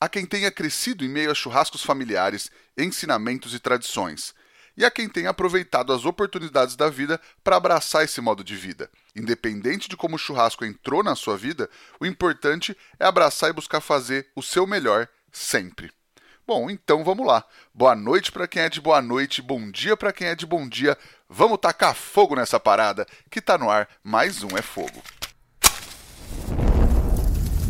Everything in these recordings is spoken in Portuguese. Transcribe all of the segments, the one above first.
Há quem tenha crescido em meio a churrascos familiares, ensinamentos e tradições. E há quem tenha aproveitado as oportunidades da vida para abraçar esse modo de vida. Independente de como o churrasco entrou na sua vida, o importante é abraçar e buscar fazer o seu melhor sempre. Bom, então vamos lá. Boa noite para quem é de boa noite, bom dia para quem é de bom dia. Vamos tacar fogo nessa parada que tá no ar. Mais um é fogo.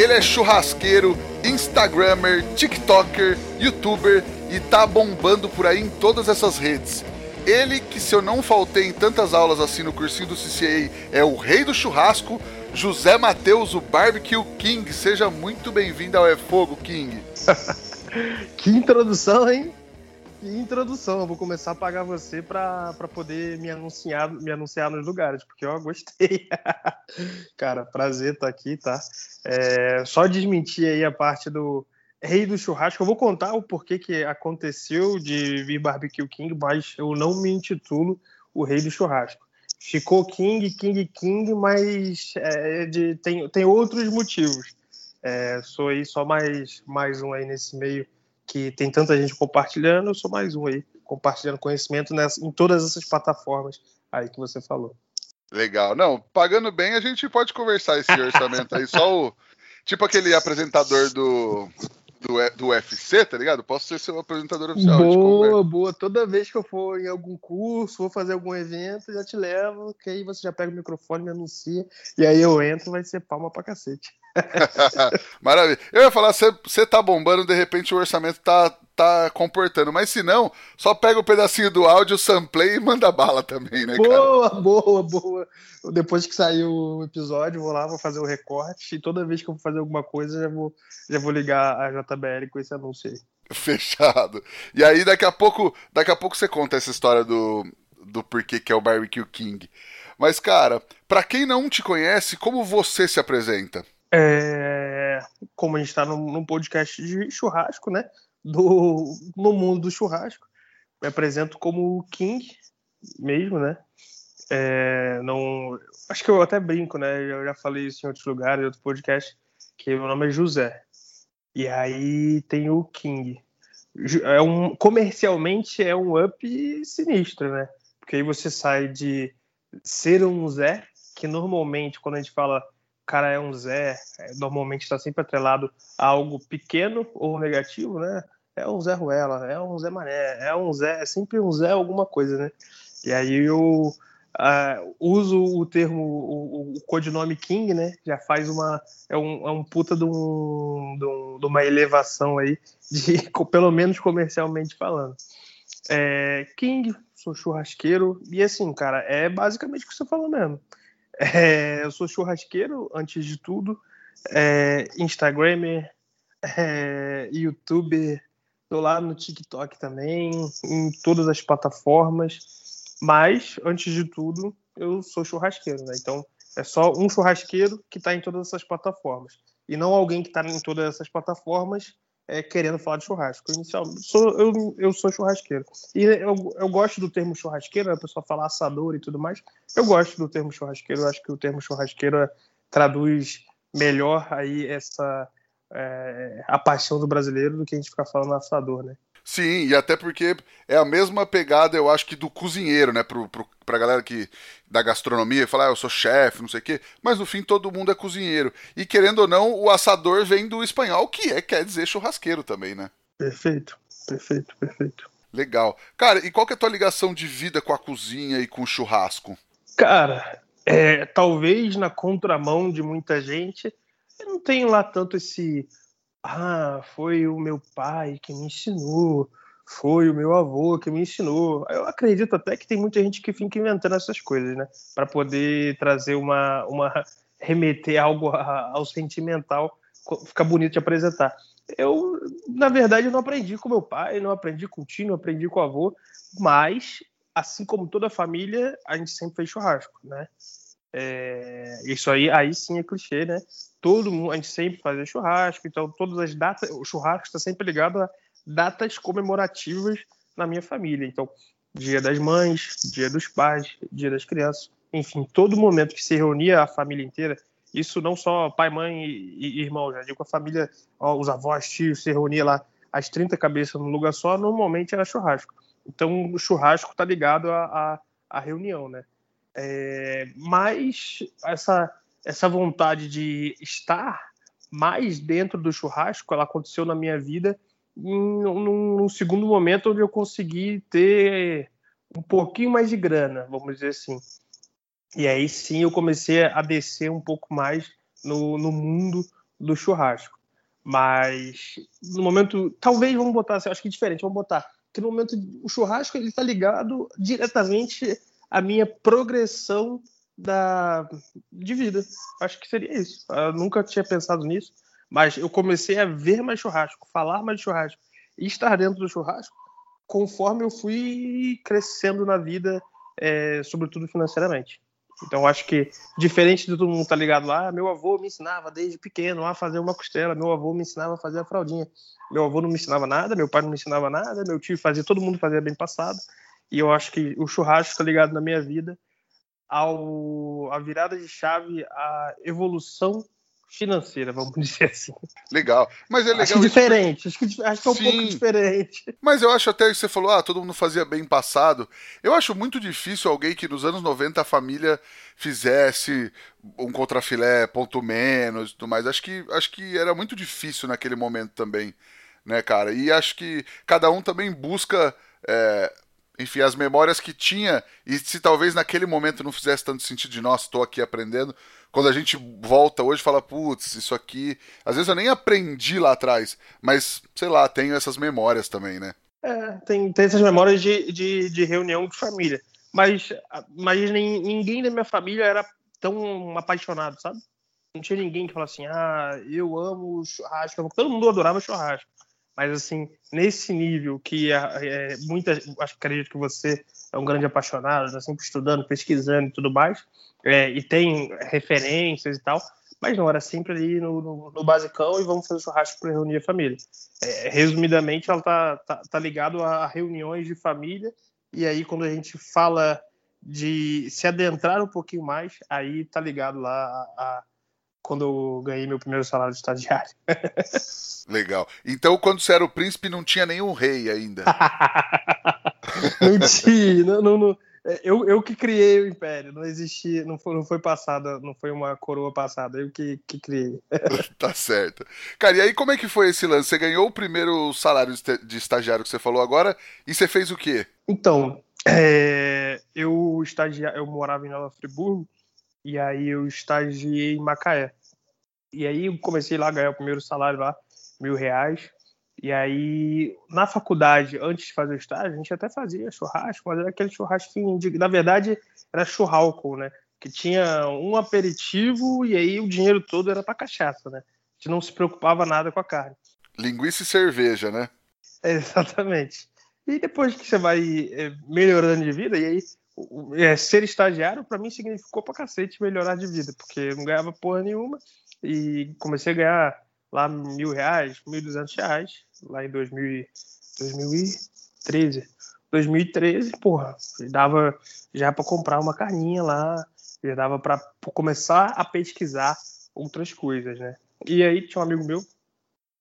Ele é churrasqueiro, instagrammer, tiktoker, youtuber e tá bombando por aí em todas essas redes. Ele que se eu não faltei em tantas aulas assim no cursinho do CCA é o rei do churrasco, José Matheus, o Barbecue King. Seja muito bem-vindo ao É Fogo, King. que introdução, hein? Introdução. Eu vou começar a pagar você para poder me anunciar, me anunciar nos lugares, porque eu gostei. Cara, prazer estar aqui, tá? É, só desmentir aí a parte do rei do churrasco. Eu vou contar o porquê que aconteceu de vir Barbecue King, mas eu não me intitulo o rei do churrasco. Ficou King, King, King, mas é, de, tem, tem outros motivos. É, sou aí só mais, mais um aí nesse meio que tem tanta gente compartilhando, eu sou mais um aí, compartilhando conhecimento nessa, em todas essas plataformas aí que você falou. Legal. Não, pagando bem, a gente pode conversar esse orçamento aí. Só o. Tipo aquele apresentador do, do, do UFC, tá ligado? Posso ser seu apresentador oficial. Boa, boa. Toda vez que eu for em algum curso, vou fazer algum evento, já te levo, que aí você já pega o microfone, me anuncia, e aí eu entro, vai ser palma pra cacete. Maravilha. Eu ia falar, você tá bombando, de repente o orçamento tá, tá comportando. Mas se não, só pega o um pedacinho do áudio, samplay e manda bala também, né, boa, cara? Boa, boa, Depois que sair o episódio, vou lá, vou fazer o recorte. E toda vez que eu vou fazer alguma coisa, já vou, já vou ligar a JBL com esse anúncio aí. Fechado. E aí, daqui a pouco, daqui a pouco você conta essa história do, do porquê que é o Barbecue King. Mas, cara, para quem não te conhece, como você se apresenta? É, como a gente está num, num, podcast de churrasco, né? Do, no mundo do churrasco. Me apresento como King mesmo, né? É, não, acho que eu até brinco, né? Eu já falei isso em outros lugares, em outros podcasts, que meu nome é José. E aí tem o King. É um, comercialmente é um up sinistro, né? Porque aí você sai de ser um Zé, que normalmente quando a gente fala cara é um Zé, é, normalmente está sempre atrelado a algo pequeno ou negativo, né? É um Zé Ruela, é um Zé Mané, é um Zé, é sempre um Zé alguma coisa, né? E aí eu uh, uso o termo, o, o, codinome King, né? Já faz uma, é um, é um puta de, um, de, um, de uma elevação aí, de, pelo menos comercialmente falando. É, King, sou churrasqueiro, e assim, cara, é basicamente o que você falou mesmo. É, eu sou churrasqueiro, antes de tudo. É, Instagramer, é, YouTuber, tô lá no TikTok também, em todas as plataformas. Mas, antes de tudo, eu sou churrasqueiro, né? Então, é só um churrasqueiro que está em todas essas plataformas. E não alguém que está em todas essas plataformas é, querendo falar de churrasco. Inicialmente, sou, eu, eu sou churrasqueiro. E eu, eu gosto do termo churrasqueiro, a pessoa fala assador e tudo mais. Eu gosto do termo churrasqueiro, eu acho que o termo churrasqueiro é, traduz melhor aí essa é, a paixão do brasileiro do que a gente ficar falando assador, né? Sim, e até porque é a mesma pegada, eu acho que do cozinheiro, né? Pro, pro, pra galera que da gastronomia, falar, ah, eu sou chefe, não sei o quê, mas no fim todo mundo é cozinheiro. E querendo ou não, o assador vem do espanhol, que é, quer dizer churrasqueiro também, né? Perfeito, perfeito, perfeito. Legal. Cara, e qual que é a tua ligação de vida com a cozinha e com o churrasco? Cara, é, talvez na contramão de muita gente, eu não tenho lá tanto esse ah, foi o meu pai que me ensinou, foi o meu avô que me ensinou. Eu acredito até que tem muita gente que fica inventando essas coisas, né? Para poder trazer uma, uma remeter algo ao sentimental, ficar bonito de apresentar. eu, na verdade, não aprendi com meu pai, não aprendi com o tio, não aprendi com o avô, mas, assim como toda a família, a gente sempre fez churrasco, né? É, isso aí, aí sim é clichê, né? Todo mundo, a gente sempre fazia churrasco, então todas as datas, o churrasco está sempre ligado a datas comemorativas na minha família. Então, dia das mães, dia dos pais, dia das crianças, enfim, todo momento que se reunia a família inteira, isso não só pai, mãe e, e irmão, já digo a família, ó, os avós, tios, se reunia lá as 30 cabeças num lugar só, normalmente era churrasco. Então o churrasco está ligado à, reunião, né? É, mas essa, essa vontade de estar mais dentro do churrasco, ela aconteceu na minha vida num, num segundo momento onde eu consegui ter um pouquinho mais de grana, vamos dizer assim. E aí sim eu comecei a descer um pouco mais no, no mundo do churrasco. Mas no momento, talvez vamos botar, assim, acho que é diferente, vamos botar que no momento o churrasco ele está ligado diretamente à minha progressão da de vida. Acho que seria isso. Eu nunca tinha pensado nisso, mas eu comecei a ver mais churrasco, falar mais de churrasco e estar dentro do churrasco conforme eu fui crescendo na vida, é, sobretudo financeiramente. Então, acho que, diferente de todo mundo tá ligado lá, meu avô me ensinava desde pequeno a fazer uma costela, meu avô me ensinava a fazer a fraldinha. Meu avô não me ensinava nada, meu pai não me ensinava nada, meu tio fazia, todo mundo fazia bem passado. E eu acho que o churrasco está ligado na minha vida ao a virada de chave, a evolução financeira, vamos dizer assim. Legal. Mas é legal. Acho que diferente, acho que, acho que é um Sim. pouco diferente. Mas eu acho até que você falou, ah, todo mundo fazia bem passado. Eu acho muito difícil alguém que nos anos 90 a família fizesse um contrafilé, ponto menos e tudo mais. Acho que, acho que era muito difícil naquele momento também, né, cara? E acho que cada um também busca. É, enfim, as memórias que tinha, e se talvez naquele momento não fizesse tanto sentido de, nossa, estou aqui aprendendo, quando a gente volta hoje fala, putz, isso aqui. Às vezes eu nem aprendi lá atrás, mas sei lá, tenho essas memórias também, né? É, tem, tem essas memórias de, de, de reunião de família. Mas, mas ninguém da minha família era tão apaixonado, sabe? Não tinha ninguém que falasse assim, ah, eu amo churrasco. Todo mundo adorava churrasco. Mas, assim, nesse nível que é, é, muita, acho que acredito que você é um grande apaixonado, está sempre estudando, pesquisando e tudo mais, é, e tem referências e tal, mas não, era sempre ali no, no, no basicão e vamos fazer churrasco para reunir a família. É, resumidamente, ela tá, tá, tá ligado a reuniões de família, e aí quando a gente fala de se adentrar um pouquinho mais, aí tá ligado lá a, a quando eu ganhei meu primeiro salário de estagiário. Legal. Então, quando você era o príncipe, não tinha nenhum rei ainda. não tinha. Não, não, não, é, Eu, eu que criei o império. Não existia, não foi, não foi passada, não foi uma coroa passada. Eu que, que criei. tá certo. Cara, e aí como é que foi esse lance? Você ganhou o primeiro salário de estagiário que você falou agora e você fez o quê? Então, é, eu estagia, eu morava em Nova Friburgo e aí eu estagiei em Macaé. E aí comecei lá a ganhar o primeiro salário lá, mil reais. E aí, na faculdade, antes de fazer o estágio, a gente até fazia churrasco, mas era aquele churrasquinho, de, na verdade, era churralco, né? Que tinha um aperitivo e aí o dinheiro todo era para cachaça, né? A gente não se preocupava nada com a carne. Linguiça e cerveja, né? exatamente. E depois que você vai é, melhorando de vida, e aí é, ser estagiário para mim significou pra cacete melhorar de vida, porque eu não ganhava porra nenhuma e comecei a ganhar lá mil reais, mil duzentos reais, lá em 2000, 2013. 2013, porra, dava já para comprar uma carninha lá, já dava para começar a pesquisar outras coisas, né? E aí tinha um amigo meu,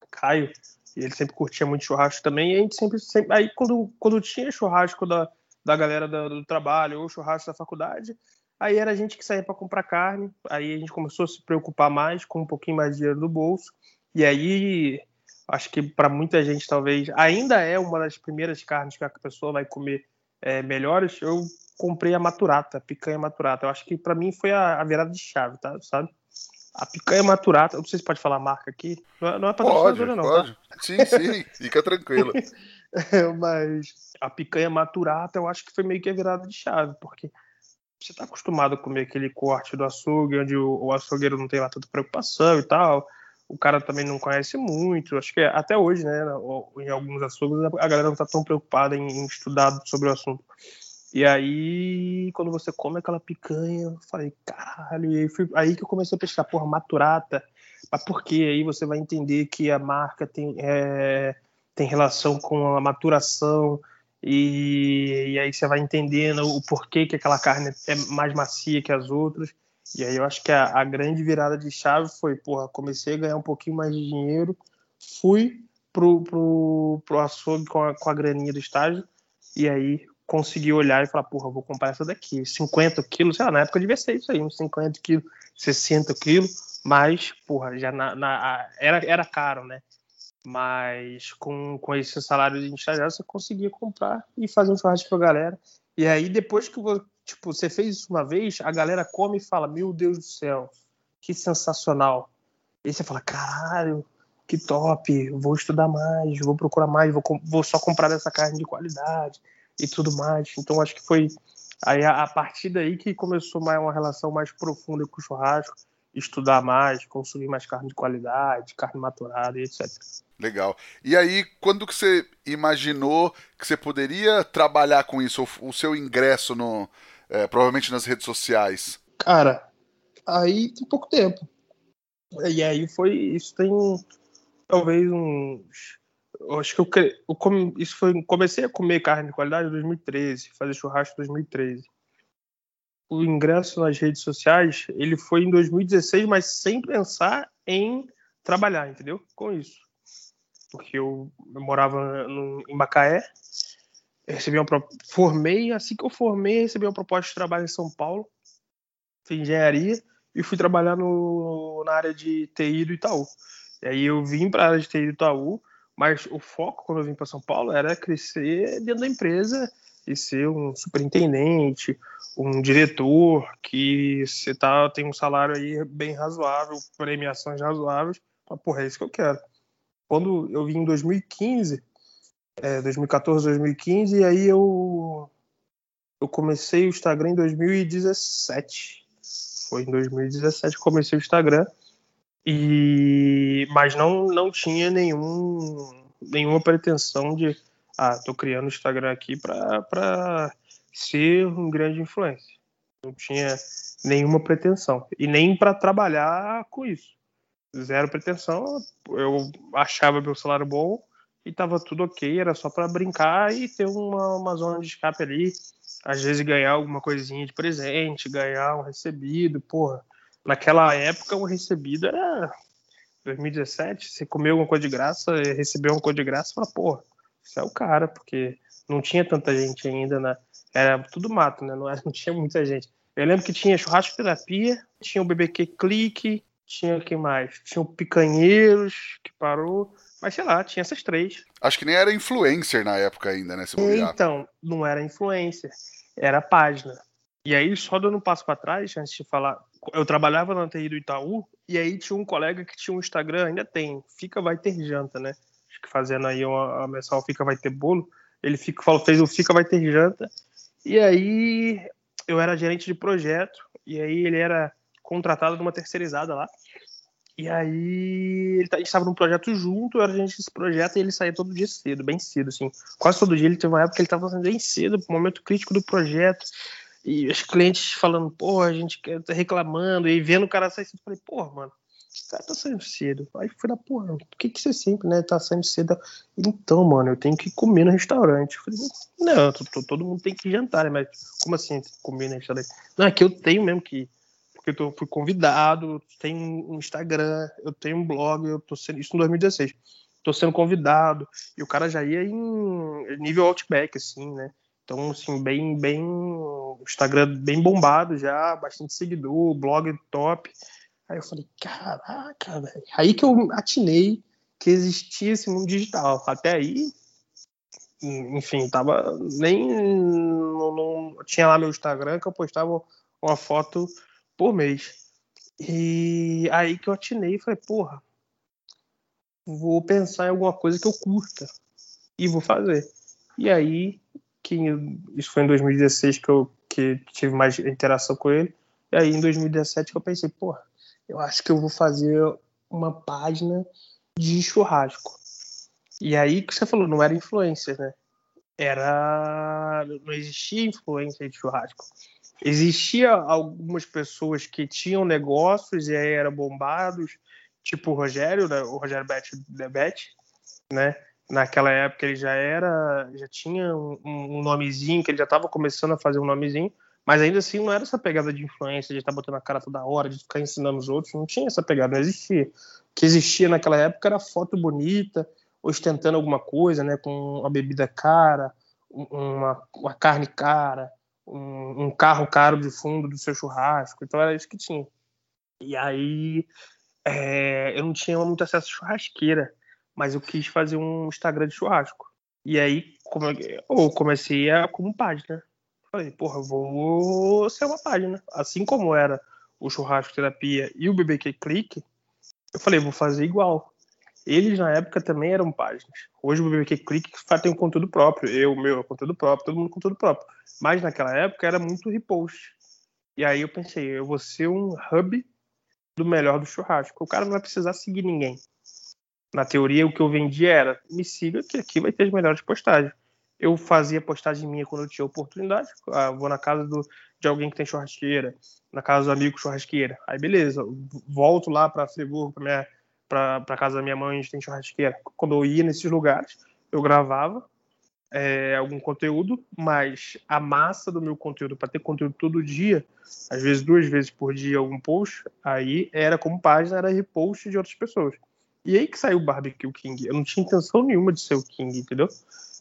Caio, e ele sempre curtia muito churrasco também, e a gente sempre, sempre aí quando, quando tinha churrasco da, da galera do, do trabalho ou churrasco da faculdade, aí era a gente que saía para comprar carne, aí a gente começou a se preocupar mais com um pouquinho mais de dinheiro no bolso, e aí, acho que para muita gente talvez ainda é uma das primeiras carnes que a pessoa vai comer é, melhores. Eu comprei a maturata, a picanha maturata. Eu acho que para mim foi a, a, virada de chave, tá? Sabe? A picanha maturata, não sei se pode falar a marca aqui. Não, é, não é patrocinadora, não. Pode. Tá? Sim, sim, fica tranquilo. Mas a picanha maturata eu acho que foi meio que a virada de chave, porque você está acostumado a comer aquele corte do açougue, onde o, açougueiro não tem lá tanta preocupação e tal o cara também não conhece muito. Acho que até hoje, né, em alguns açougues, a galera não está tão preocupada em, em, estudar sobre o assunto. E aí, quando você come aquela picanha, eu falei, caralho, e aí, fui, aí que eu comecei a pescar, porra, maturata. Mas por quê? Aí você vai entender que a marca tem, é, tem relação com a maturação, e, e aí você vai entendendo o porquê que aquela carne é mais macia que as outras. E aí eu acho que a, a, grande virada de chave foi, porra, comecei a ganhar um pouquinho mais de dinheiro, fui pro, pro, pro açougue com a, com a graninha do estágio, e aí consegui olhar e falar, porra, vou comprar essa daqui, 50 quilos, sei lá, na época devia ser isso aí, uns 50 quilos, 60 quilos, mas, porra, já na, na era, era caro, né? Mas com, com esse salário de estagiário, você conseguia comprar e fazer um churrasco pra galera. E aí, depois que tipo, você fez isso uma vez, a galera come e fala: Meu Deus do céu, que sensacional. E você fala: Caralho, que top, vou estudar mais, vou procurar mais, vou, vou só comprar dessa carne de qualidade e tudo mais. Então, acho que foi aí a, a partir daí que começou mais uma relação mais profunda com o churrasco estudar mais, consumir mais carne de qualidade, carne maturada e etc. Legal. E aí, quando que você imaginou que você poderia trabalhar com isso, o seu ingresso no, é, provavelmente nas redes sociais? Cara, aí tem pouco tempo. E aí foi, isso tem talvez uns, acho que eu, eu isso foi, comecei a comer carne de qualidade em 2013, fazer churrasco em 2013 o ingresso nas redes sociais, ele foi em 2016, mas sem pensar em trabalhar, entendeu? Com isso. Porque eu, eu morava no, em Macaé, recebi uma formei, assim que eu formei, recebi uma proposta de trabalho em São Paulo, fiz engenharia e fui trabalhar no, na área de TI do Itaú. E aí eu vim para a área de TI do Itaú, mas o foco quando eu vim para São Paulo era crescer dentro da empresa e ser um superintendente, um diretor que você tá, tem um salário aí bem razoável, premiações razoáveis, mas, porra, é isso que eu quero. Quando eu vim em 2015, é, 2014, 2015, e aí eu, eu comecei o Instagram em 2017. Foi em 2017 que comecei o Instagram, e mas não, não tinha nenhum, nenhuma pretensão de ah, tô criando o Instagram aqui para ser um grande influencer. Não tinha nenhuma pretensão e nem para trabalhar com isso. Zero pretensão. Eu achava meu salário bom e tava tudo ok. Era só para brincar e ter uma, uma zona de escape ali. Às vezes ganhar alguma coisinha de presente, ganhar um recebido. Porra, naquela época o recebido era 2017. Você comeu alguma coisa de graça, recebeu alguma coisa de graça, fala, porra você é o cara, porque não tinha tanta gente ainda, né? Era tudo mato, né? Não, era, não tinha muita gente. Eu lembro que tinha churrasco terapia, tinha o BBQ Clique, tinha quem mais? Tinha o Picanheiros, que parou. Mas sei lá, tinha essas três. Acho que nem era influencer na época ainda, né? então, não era influencer, era página. E aí, só dando um passo para trás, antes de falar, eu trabalhava na TI do Itaú, e aí tinha um colega que tinha um Instagram, ainda tem, fica vai ter janta, né? acho que fazendo aí uma, a mensal Fica Vai Ter Bolo, ele fica, falou, fez o Fica Vai Ter Janta, e aí eu era gerente de projeto, e aí ele era contratado numa terceirizada lá, e aí ele, tá, a gente estava num projeto junto, eu era gerente desse projeto, e ele saía todo dia cedo, bem cedo, assim, quase todo dia, ele teve uma época que ele estava fazendo bem cedo, momento crítico do projeto, e os clientes falando, pô, a gente quer tá reclamando, e vendo o cara sair cedo, falei, pô, mano, esse cara tá saindo cedo. Aí foi da porra, por que que você sempre, né, tá saindo cedo? Então, mano, eu tenho que comer no restaurante. Eu falei, não, todo mundo tem que jantar, né? Mas como assim comer no restaurante? Não, é que eu tenho mesmo que. Porque eu fui convidado, tenho um Instagram, eu tenho um blog, eu tô sendo. Isso em 2016. Tô sendo convidado. E o cara já ia em nível Outback, assim, né? Então, assim, bem, bem. Instagram bem bombado já, bastante seguidor, blog top. Aí eu falei, caraca, velho. Aí que eu atinei que existia esse mundo digital. Até aí, enfim, tava nem. Não, não, tinha lá meu Instagram que eu postava uma foto por mês. E aí que eu atinei e falei, porra, vou pensar em alguma coisa que eu curta e vou fazer. E aí, que isso foi em 2016 que eu que tive mais interação com ele. E aí em 2017 que eu pensei, porra, eu acho que eu vou fazer uma página de churrasco. E aí que você falou, não era influencer, né? Era. Não existia influência de churrasco. Existia algumas pessoas que tinham negócios e aí eram bombados, tipo o Rogério, né? o Rogério Bet, Bet, né? Naquela época ele já era, já tinha um, um nomezinho, que ele já estava começando a fazer um nomezinho, mas ainda assim não era essa pegada de influência, de estar tá botando a cara toda hora, de ficar ensinando os outros, não tinha essa pegada, não existia. O que existia naquela época era foto bonita, ostentando alguma coisa, né, com uma bebida cara, uma, uma carne cara, um, um, carro caro de fundo do seu churrasco. Então era isso que tinha. E aí é, eu não tinha muito acesso à churrasqueira, mas eu quis fazer um Instagram de churrasco. E aí como, eu comecei a, como página. Falei, porra, vou ser uma página. Assim como era o Churrasco Terapia e o BBQ Click, eu falei, vou fazer igual. Eles, na época, também eram páginas. Hoje o BBQ Click tem um conteúdo próprio. Eu, meu, conteúdo próprio, todo mundo com conteúdo próprio. Mas naquela época era muito repost. E aí eu pensei, eu vou ser um hub do melhor do churrasco. O cara não vai precisar seguir ninguém. Na teoria, o que eu vendia era, me siga que aqui vai ter as melhores postagens. Eu fazia postagem minha quando eu tinha oportunidade. Ah, vou na casa do, de alguém que tem churrasqueira, na casa do amigo churrasqueira. Aí beleza, volto lá para Friburgo, para minha para casa da minha mãe, onde tem churrasqueira. Quando eu ia nesses lugares, eu gravava é, algum conteúdo, mas a massa do meu conteúdo, para ter conteúdo todo dia, às vezes duas vezes por dia, algum post, aí era como página, era repost de outras pessoas. E aí que saiu o Barbecue King. Eu não tinha intenção nenhuma de ser o King, entendeu?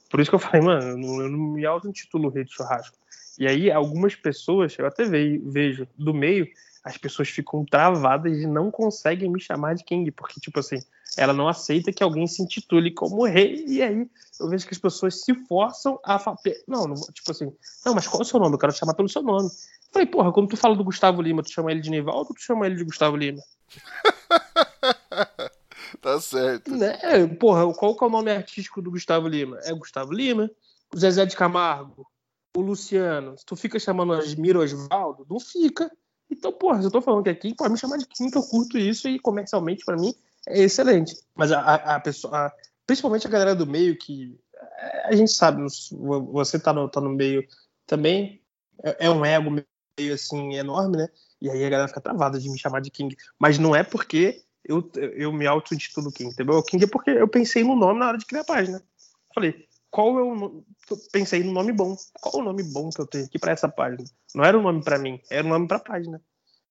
Por isso que eu falei, mano, eu não, eu não me auto-intitulo rei de churrasco. E aí, algumas pessoas, eu até vejo, do meio, as pessoas ficam travadas e não conseguem me chamar de King, porque, tipo assim, ela não aceita que alguém se intitule como rei, e aí eu vejo que as pessoas se forçam a falar, não, não, tipo assim, não, mas qual é o seu nome? Eu quero te chamar pelo seu nome. Eu falei, porra, quando tu fala do Gustavo Lima, tu chama ele de Nivaldo ou tu chama ele de Gustavo Lima? tá certo. Né? Porra, qual que é o nome artístico do Gustavo Lima? É Gustavo Lima, o Zezé de Camargo, o Luciano. Se tu fica chamando Asmiro Osvaldo, não fica. Então, porra, se eu tô falando que aqui, pode me chamar de Kim, que eu curto isso e comercialmente, para mim, é excelente. Mas a, a pessoa, a, principalmente a galera do meio, que a gente sabe, você tá no, tá no meio também, é, é um ego meio assim enorme, né? E aí a galera fica travada de me chamar de King. Mas não é porque eu, eu me auto-intitulo King, entendeu? O King é porque eu pensei no nome na hora de criar a página. Falei, qual é o nome? Pensei no nome bom. Qual o nome bom que eu tenho aqui para essa página? Não era o um nome para mim, era o um nome para a página.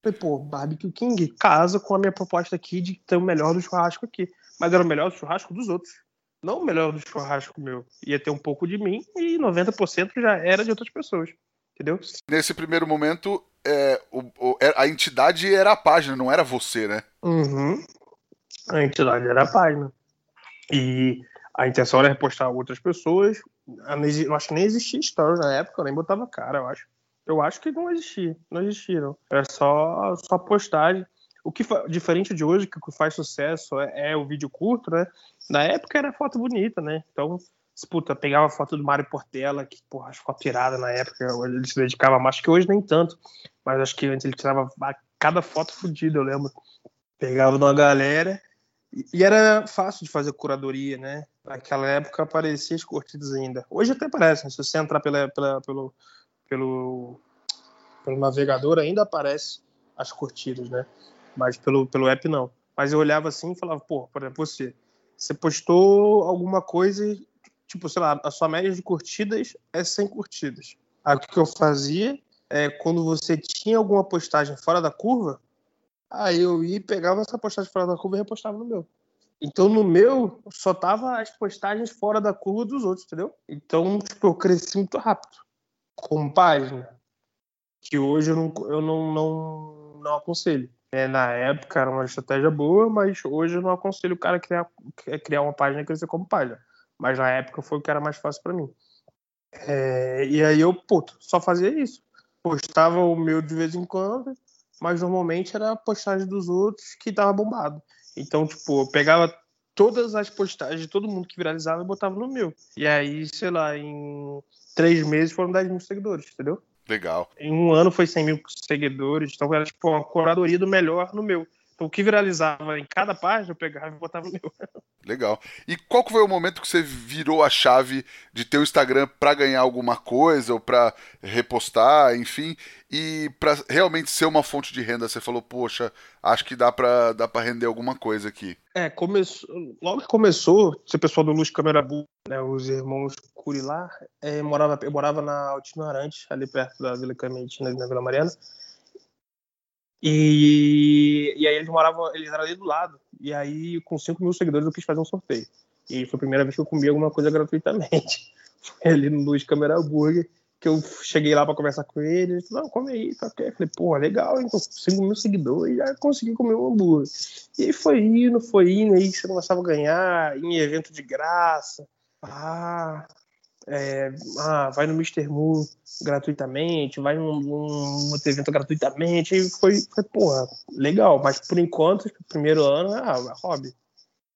Falei, pô, Barbecue King casa com a minha proposta aqui de ter o melhor do churrasco aqui. Mas era o melhor do churrasco dos outros. Não o melhor do churrasco meu. Ia ter um pouco de mim e 90% já era de outras pessoas. Entendeu? Nesse primeiro momento, é, o, o, é, a entidade era a página, não era você, né? Uhum. A entidade era a página. E a intenção era repostar outras pessoas. Eu acho que nem existia stories na época, eu nem botava cara, eu acho. Eu acho que não existia, não existiram. Era só, só postagem. O que diferente de hoje, que o que faz sucesso é, é, o vídeo curto, né? Na época era foto bonita, né? Então, puta, pegava foto do Mário Portela, que, porra, as fotos tiradas na época, ele se dedicava mais, que hoje nem tanto. Mas acho que antes ele tirava cada foto fodida, eu lembro. Pegava de uma galera e era fácil de fazer curadoria, né? Naquela época aparecia as curtidas ainda. Hoje até aparecem. Se você entrar pela, pela, pelo, pelo, pelo navegador, ainda aparece as curtidas, né? Mas pelo, pelo app não. Mas eu olhava assim e falava, pô, por exemplo, você, você postou alguma coisa tipo, sei lá, a sua média de curtidas é 100 curtidas. Aí o que eu fazia é, quando você tinha alguma postagem fora da curva, Aí eu ia, pegava essa postagem fora da curva e repostava no meu. Então no meu só tava as postagens fora da curva dos outros, entendeu? Então, tipo, eu cresci muito rápido. Com página. Que hoje eu não, eu não, não, não aconselho. É, na época era uma estratégia boa, mas hoje eu não aconselho o cara a criar, criar uma página e crescer como página. Mas na época foi o que era mais fácil para mim. É, e aí eu, puto, só fazia isso. Postava o meu de vez em quando mas normalmente era postagem dos outros que tava bombado. Então, tipo, eu pegava todas as postagens de todo mundo que viralizava e botava no meu. E aí, sei lá, em três meses foram 10 mil seguidores, entendeu? Legal. Em um ano foi 100 mil seguidores, então era tipo uma curadoria do melhor no meu. Então, o que viralizava em cada página, eu pegava e botava no meu. Legal. E qual foi o momento que você virou a chave de ter o Instagram para ganhar alguma coisa ou para repostar, enfim, e para realmente ser uma fonte de renda? Você falou, poxa, acho que dá para dá para render alguma coisa aqui. É, começou, logo que começou, esse pessoal do Luz Câmera Bull, né, os irmãos Curilar, é, morava, eu morava na Altino Arantes, ali perto da Vila Clemente, na Vila Mariana. E, e aí eles moravam, eles eram ali do lado. E aí, com 5 mil seguidores, eu quis fazer um sorteio. E foi a primeira vez que eu comi alguma coisa gratuitamente. Foi ali no Luiz Câmera Burger, que eu cheguei lá para conversar com ele. Ele falou, não, come aí, tá ok. Eu falei, pô, legal? Com 5 mil seguidores, já consegui comer um hambúrguer. E foi indo, foi indo, aí você começava a ganhar em evento de graça. Ah, é, ah, vai no Mr. Moon gratuitamente, vai num, num outro evento gratuitamente, e foi, foi, porra, legal, mas por enquanto, primeiro ano, ah, é hobby.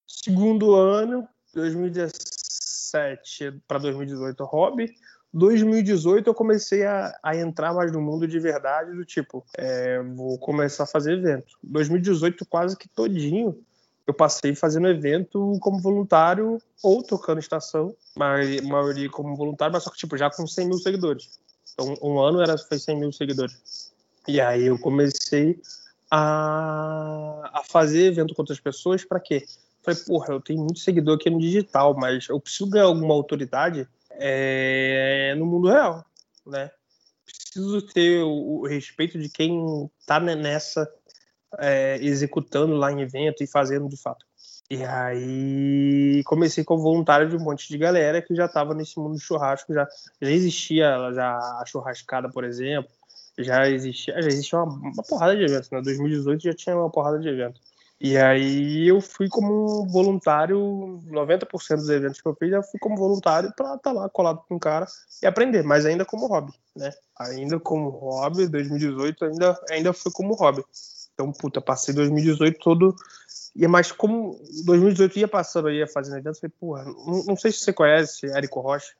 Segundo ano, 2017 para 2018, hobby. 2018 eu comecei a, a, entrar mais no mundo de verdade, do tipo, é, vou começar a fazer evento. 2018 quase que todinho eu passei fazendo evento como voluntário ou tocando estação, maioria como voluntário, mas só que tipo, já com 100 mil seguidores. Então, um ano era, foi 100 mil seguidores. E aí eu comecei a, a fazer evento com outras pessoas, para quê? Falei, porra, eu tenho muito seguidor aqui no digital, mas eu preciso ganhar alguma autoridade é, no mundo real, né? Preciso ter o, o respeito de quem tá nessa é, executando lá em evento e fazendo de fato. E aí comecei como voluntário de um monte de galera que já estava nesse mundo do churrasco, já, já existia já a churrascada, por exemplo, já existia, já existia uma, uma porrada de eventos, né? 2018 já tinha uma porrada de eventos. E aí eu fui como voluntário, 90% dos eventos que eu fiz, eu fui como voluntário para estar tá lá colado com o cara e aprender, mas ainda como hobby, né? Ainda como hobby, 2018 ainda, ainda foi como hobby. Então, puta, passei 2018 todo. E mais como 2018 ia passando, ia fazendo eventos, falei, porra, não, não, sei se você conhece Érico Rocha.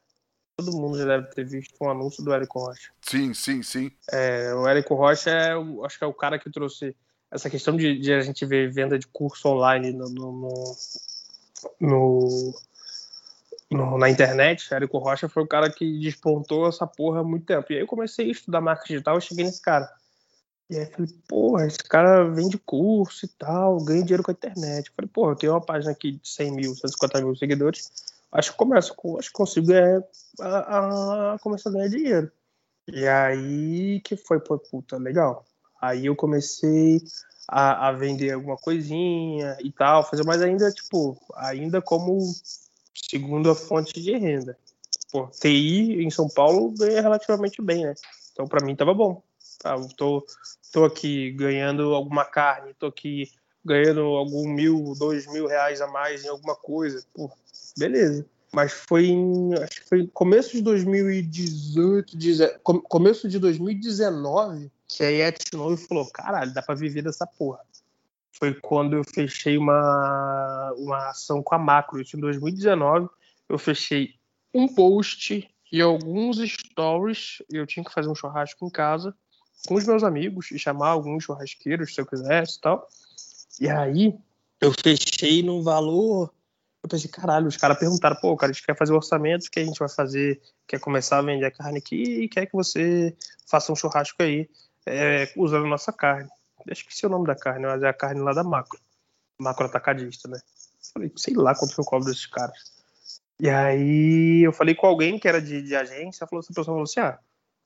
Todo mundo já deve ter visto um anúncio do Érico Rocha. Sim, sim, sim. É, o Érico Rocha é, acho que é o cara que trouxe essa questão de, de a gente ver venda de curso online no, no, no, no na internet. Érico Rocha foi o cara que despontou essa porra há muito tempo. E aí eu comecei a estudar marketing digital e cheguei nesse cara. E aí falei, porra, esse cara vende curso e tal, ganha dinheiro com a internet. Eu falei, porra, eu tenho uma página aqui de 100 mil, 150 mil seguidores, acho que começo, acho que consigo ganhar, a, a, começar a ganhar dinheiro. E aí que foi, pô, puta, legal. Aí eu comecei a, a, vender alguma coisinha e tal, fazer, mas ainda, tipo, ainda como segunda fonte de renda. Pô, TI em São Paulo ganha relativamente bem, né? Então, para mim, tava bom. Tá, tô, tô aqui ganhando alguma carne, tô aqui ganhando algum mil, dois mil reais a mais em alguma coisa. Pô, beleza. Mas foi em, acho que foi começo de 2018, começo de 2019, que a Etnove falou, caralho, dá pra viver dessa porra. Foi quando eu fechei uma, uma ação com a Macro. Em 2019, eu fechei um post e alguns stories. Eu tinha que fazer um churrasco em casa com os meus amigos e chamar alguns churrasqueiros, se eu quisesse e tal. E aí eu fechei num valor. Eu pensei, caralho, os caras perguntaram, pô, cara, a gente quer fazer o orçamento, o que a gente vai fazer? Quer começar a vender a carne aqui e quer que você faça um churrasco aí, é, usando a nossa carne. Esse é o nome da carne, mas é a carne lá da Macro. Macro atacadista, né? Falei, sei lá quanto eu cobro desses caras. E aí eu falei com alguém que era de, de agência, falou, essa pessoa falou assim, ah,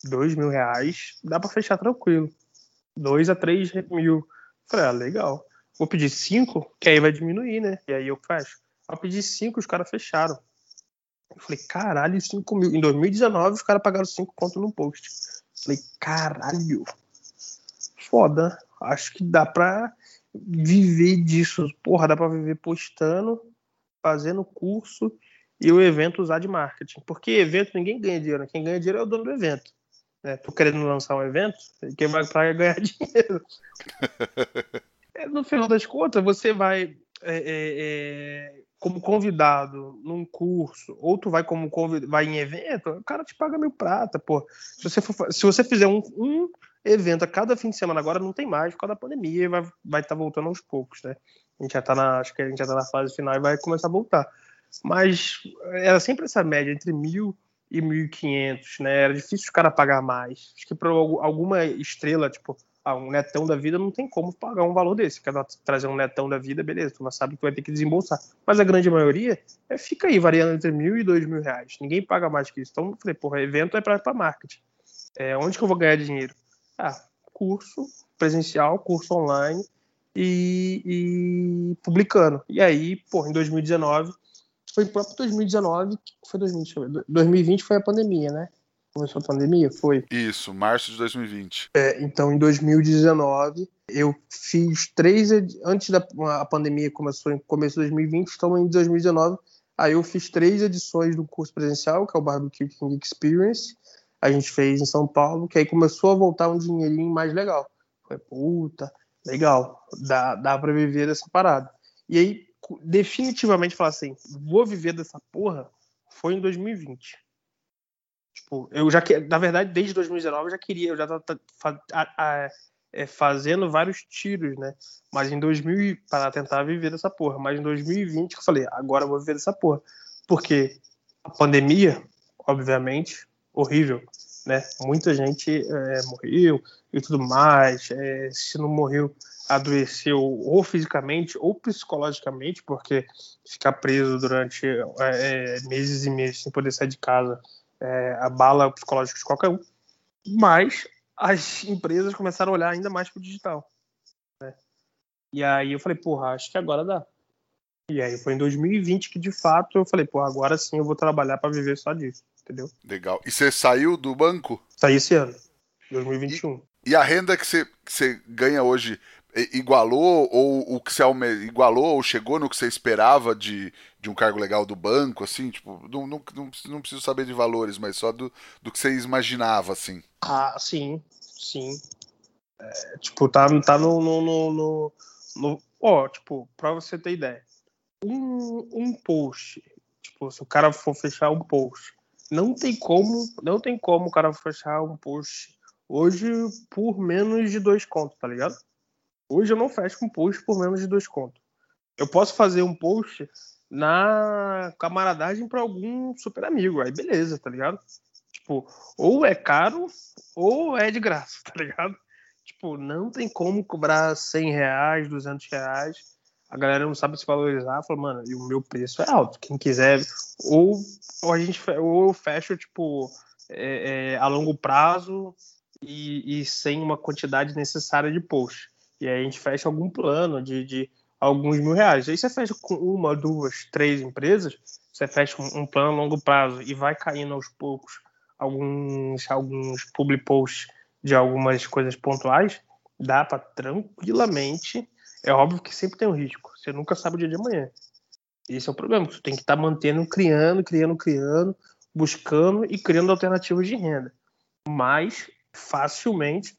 dois mil reais, dá para fechar tranquilo. Dois a três mil. Falei, ah, legal. Vou pedir cinco, que aí vai diminuir, né? E aí eu fecho. Eu pedi cinco, os caras fecharam. Eu falei, caralho, cinco mil. Em 2019, os caras pagaram cinco conto no post. Falei, caralho. Foda. Acho que dá pra viver disso. Porra, dá pra viver postando, fazendo curso e o evento usar de marketing. Porque evento ninguém ganha dinheiro. Quem ganha dinheiro é o dono do evento né, tô querendo lançar um evento, quem vai para ganhar dinheiro. é, no final das contas, você vai é, é, é, como convidado num curso, ou tu vai como convidado, vai em evento, o cara te paga mil prata, pô. Se você, for, se você fizer um, um evento a cada fim de semana agora não tem mais por causa da pandemia vai estar vai tá voltando aos poucos, né? A gente já tá na, acho que a gente já tá na fase final e vai começar a voltar. Mas era sempre essa média entre mil e 1.500, né? Era difícil os caras pagar mais. Acho que para alguma estrela, tipo, ah, um netão da vida, não tem como pagar um valor desse. Quer trazer um netão da vida, beleza, tu sabe que vai ter que desembolsar. Mas a grande maioria é, fica aí, variando entre mil e dois mil reais. Ninguém paga mais que isso. Então, eu falei, porra, evento é para marketing. É, onde que eu vou ganhar dinheiro? Ah, curso presencial, curso online e, e publicando. E aí, porra, em 2019 foi próprio 2019, foi 2020, 2020 foi a pandemia, né? Começou a pandemia, foi? Isso, março de 2020. É, então, em 2019, eu fiz três, antes da a pandemia começou em começo de 2020, estamos em 2019, aí eu fiz três edições do curso presencial, que é o Barbecue King Experience, a gente fez em São Paulo, que aí começou a voltar um dinheirinho mais legal. Foi, puta, legal, dá, dá pra viver dessa parada. E aí, definitivamente falar assim, vou viver dessa porra, foi em 2020. Tipo, eu já que, na verdade, desde 2019 eu já queria, eu já tava é, fazendo vários tiros, né? Mas em 2000 para tentar viver dessa porra, mas em 2020 eu falei, agora eu vou viver dessa porra. Porque a pandemia, obviamente, horrível, né? Muita gente é, morreu e tudo mais. É, se não morreu, adoeceu ou fisicamente ou psicologicamente, porque ficar preso durante é, é, meses e meses sem poder sair de casa é, abala o psicológico de qualquer um. Mas as empresas começaram a olhar ainda mais para o digital. Né? E aí eu falei, porra, acho que agora dá. E aí foi em 2020 que de fato eu falei, porra, agora sim eu vou trabalhar para viver só disso, entendeu? Legal. E você saiu do banco? Saí esse ano, 2021. E, e a renda que você, que você ganha hoje igualou ou o que você igualou ou chegou no que você esperava de, de um cargo legal do banco, assim, tipo, não, não, não, não preciso saber de valores, mas só do, do que você imaginava, assim. Ah, sim, sim. É, tipo, tá, tá no, no, no, no, no Ó, tipo, pra você ter ideia, um, um post, tipo, se o cara for fechar um post, não tem como, não tem como o cara fechar um post hoje por menos de dois contos, tá ligado? Hoje eu não fecho um post por menos de dois contos. Eu posso fazer um post na camaradagem para algum super amigo. Aí beleza, tá ligado? Tipo, ou é caro ou é de graça, tá ligado? Tipo, não tem como cobrar 100 reais, 200 reais. A galera não sabe se valorizar. Fala, mano, e o meu preço é alto. Quem quiser, ou, ou a gente ou eu fecho, tipo, é, é, a longo prazo e, e sem uma quantidade necessária de post. E aí a gente fecha algum plano de, de alguns mil reais. Aí você fecha com uma, duas, três empresas, você fecha um, plano a longo prazo e vai caindo aos poucos alguns, alguns public posts de algumas coisas pontuais, dá para tranquilamente. É óbvio que sempre tem um risco. Você nunca sabe o dia de amanhã. Esse é o problema. Você tem que estar tá mantendo, criando, criando, criando, buscando e criando alternativas de renda. Mas facilmente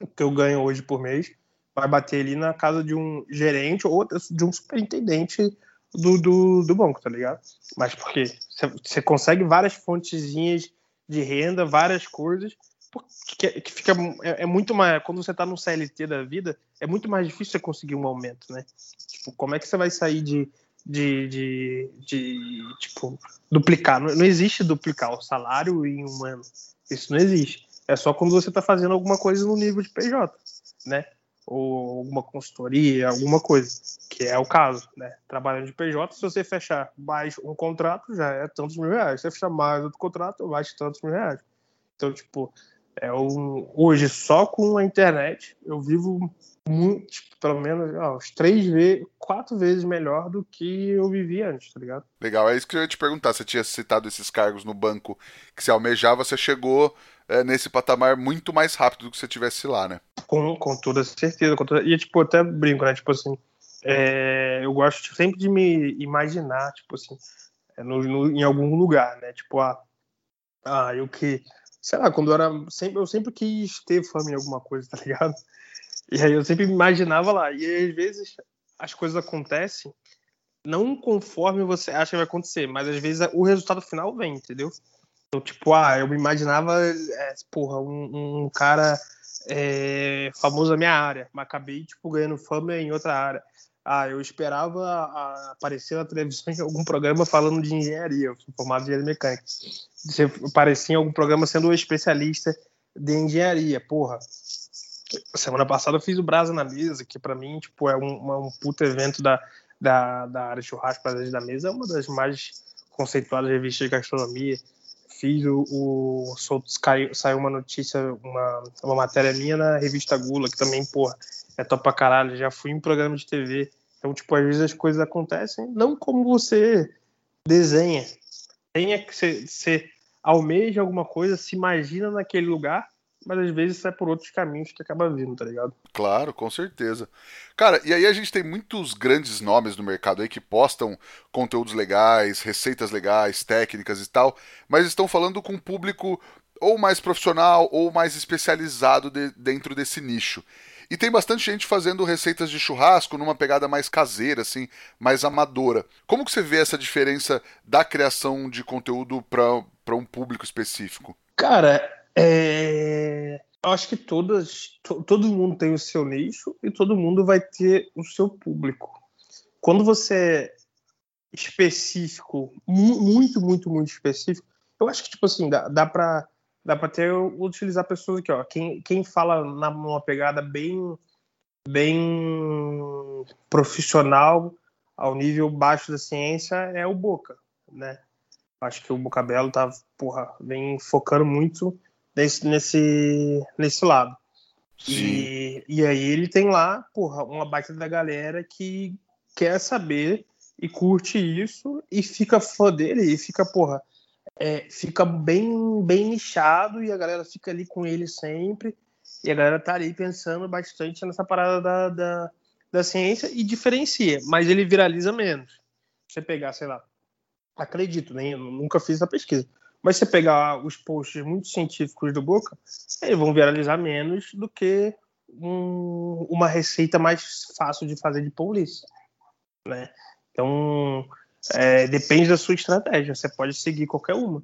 o que eu ganho hoje por mês vai bater ali na casa de um gerente ou de um superintendente do, do, do banco, tá ligado? Mas porque você consegue várias fontezinhas de renda, várias coisas, que, que fica é, é, muito mais quando você tá no CLT da vida, é muito mais difícil você conseguir um aumento, né? Tipo, como é que você vai sair de de, de, de tipo duplicar? Não, não existe duplicar o salário em um ano. Isso não existe. É só quando você está fazendo alguma coisa no nível de PJ, né? Ou alguma consultoria, alguma coisa, que é o caso, né? Trabalhando de PJ, se você fechar mais um contrato, já é tantos mil reais. Se você fechar mais outro contrato, mais tantos mil reais. Então, tipo, é um, hoje só com a internet eu vivo muito, tipo, pelo menos ó, uns três vezes, quatro vezes melhor do que eu vivia antes, tá ligado? Legal, é isso que eu ia te perguntar. Você tinha citado esses cargos no banco que se almejava, você chegou é, nesse patamar muito mais rápido do que você tivesse lá, né? Com, com toda certeza. Com toda... E, tipo, até brinco, né? Tipo assim, é, eu gosto sempre de me imaginar, tipo assim, é, no, no, em algum lugar, né? Tipo, ah, ah, eu que, sei lá, quando eu era, sempre, eu sempre quis ter fama em alguma coisa, tá ligado? E aí eu sempre imaginava lá. E às vezes as coisas acontecem não conforme você acha que vai acontecer, mas às vezes o resultado final vem, entendeu? Então, tipo, ah, eu me imaginava, é, porra, um, um cara é, famoso na minha área, mas acabei tipo, ganhando fama em outra área. Ah, eu esperava a, aparecer na televisão em algum programa falando de engenharia, eu sou formado em engenharia mecânica. Você aparecia em algum programa sendo um especialista de engenharia, porra. Semana passada eu fiz o Brasa na Mesa, que para mim tipo, é um, um puto evento da, da, da área churrasco Prazeres da Mesa, é uma das mais conceituadas revistas de gastronomia. Fiz o. o saiu, saiu uma notícia, uma, uma matéria minha na revista Gula, que também, porra, é top pra caralho. Já fui em programa de TV. Então, tipo, às vezes as coisas acontecem não como você desenha. Tenha que ser, ser almeja alguma coisa, se imagina naquele lugar mas às vezes sai por outros caminhos que acaba vindo, tá ligado? Claro, com certeza. Cara, e aí a gente tem muitos grandes nomes no mercado aí que postam conteúdos legais, receitas legais, técnicas e tal, mas estão falando com um público ou mais profissional ou mais especializado de, dentro desse nicho. E tem bastante gente fazendo receitas de churrasco numa pegada mais caseira, assim, mais amadora. Como que você vê essa diferença da criação de conteúdo para um público específico? Cara, é... Eu acho que todas, todo mundo tem o seu nicho e todo mundo vai ter o seu público. Quando você é específico, muito, muito, muito específico, eu acho que, tipo assim, dá, dá pra, dá pra ter, utilizar pessoas aqui, ó. Quem, quem fala numa pegada bem, bem profissional, ao nível baixo da ciência, é o Boca, né? Acho que o Boca Belo tá, porra, vem focando muito nesse, nesse, nesse lado. E, e aí ele tem lá, porra, uma baita da galera que quer saber e curte isso e fica fã dele e fica, porra, é, fica bem, bem nichado e a galera fica ali com ele sempre. E a galera tá ali pensando bastante nessa parada da, da, da ciência e diferencia, mas ele viraliza menos. Você pegar, sei lá, acredito, nem, nunca fiz essa pesquisa, mas se você pegar os posts muito científicos do Boca, eles vão viralizar menos do que um, uma receita mais fácil de fazer de polícia, né? Então, é, depende da sua estratégia. Você pode seguir qualquer uma.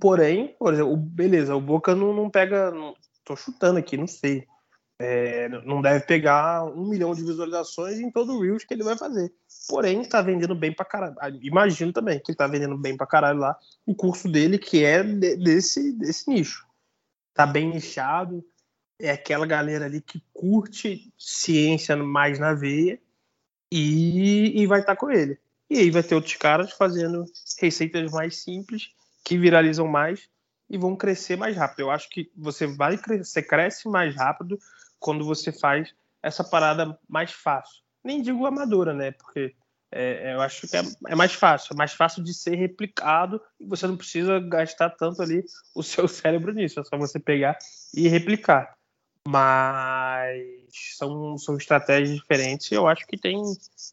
Porém, por exemplo, beleza, o Boca não, não pega. Não, tô chutando aqui, não sei. É, não deve pegar um milhão de visualizações em todo o Reels que ele vai fazer. Porém, tá vendendo bem pra caralho. Ah, imagino também que ele tá vendendo bem pra caralho lá o curso dele, que é de, desse, desse nicho. Tá bem nichado. É aquela galera ali que curte ciência mais na veia e, e vai estar tá com ele. E aí vai ter outros caras fazendo receitas mais simples, que viralizam mais e vão crescer mais rápido. Eu acho que você vai crescer, cresce mais rápido quando você faz essa parada mais fácil. Nem digo amadora, né? Porque é, eu acho que é, é, mais fácil, é mais fácil de ser replicado e você não precisa gastar tanto ali o seu cérebro nisso, é só você pegar e replicar. Mas são, são estratégias diferentes e eu acho que tem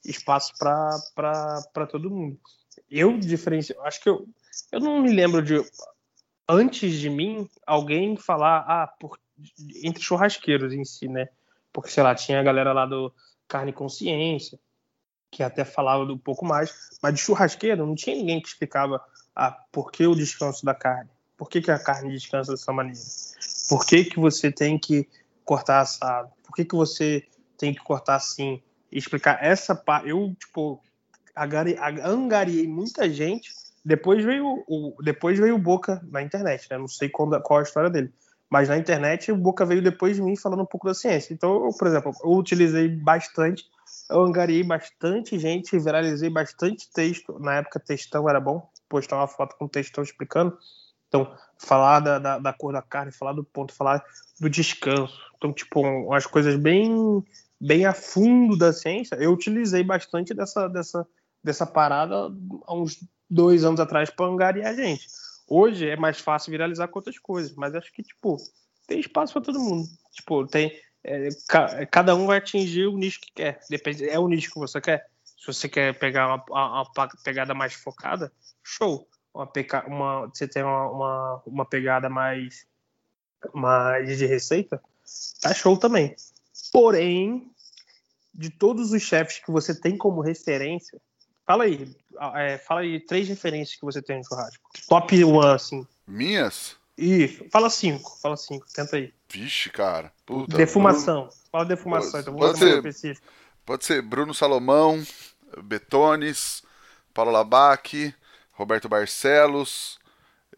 espaço para todo mundo. Eu diferencio, acho que eu, eu não me lembro de antes de mim alguém falar, ah, por, entre churrasqueiros em si, né? Porque, sei lá, tinha a galera lá do Carne Consciência, que até falava um pouco mais, mas de churrasqueiro não tinha ninguém que explicava ah, por que o descanso da carne, por que, que a carne descansa dessa maneira, por que, que você tem que cortar assado, por que, que você tem que cortar assim, e explicar essa parte. Eu, tipo, angariei muita gente. Depois veio o, depois veio o Boca na internet, né? Não sei qual, qual a história dele. Mas na internet o Boca veio depois de mim falando um pouco da ciência. Então, eu, por exemplo, eu utilizei bastante, eu angariei bastante gente, viralizei bastante texto. Na época, textão era bom, postar uma foto com textão explicando. Então, falar da, da, da, cor da carne, falar do ponto, falar do descanso. Então, tipo, umas coisas bem, bem a fundo da ciência. Eu utilizei bastante dessa, dessa, dessa parada há uns dois anos atrás para angariar a gente. Hoje é mais fácil viralizar com outras coisas, mas acho que, tipo, tem espaço para todo mundo. Tipo, tem. É, ca, cada um vai atingir o nicho que quer. Depende, é o nicho que você quer. Se você quer pegar uma, uma, uma pegada mais focada, show. Uma, uma, você tem uma, uma, uma pegada mais, mais de receita, tá show também. Porém, de todos os chefes que você tem como referência, Fala aí, é, fala aí três referências que você tem no churrasco. Top one, assim. Minhas? Isso, fala cinco, fala cinco, tenta aí. Vixe, cara. Puta, defumação. Bruno... Fala defumação, pode, então vamos ser específico. Pode ser Bruno Salomão, Betones, Paulo Labac, Roberto Barcelos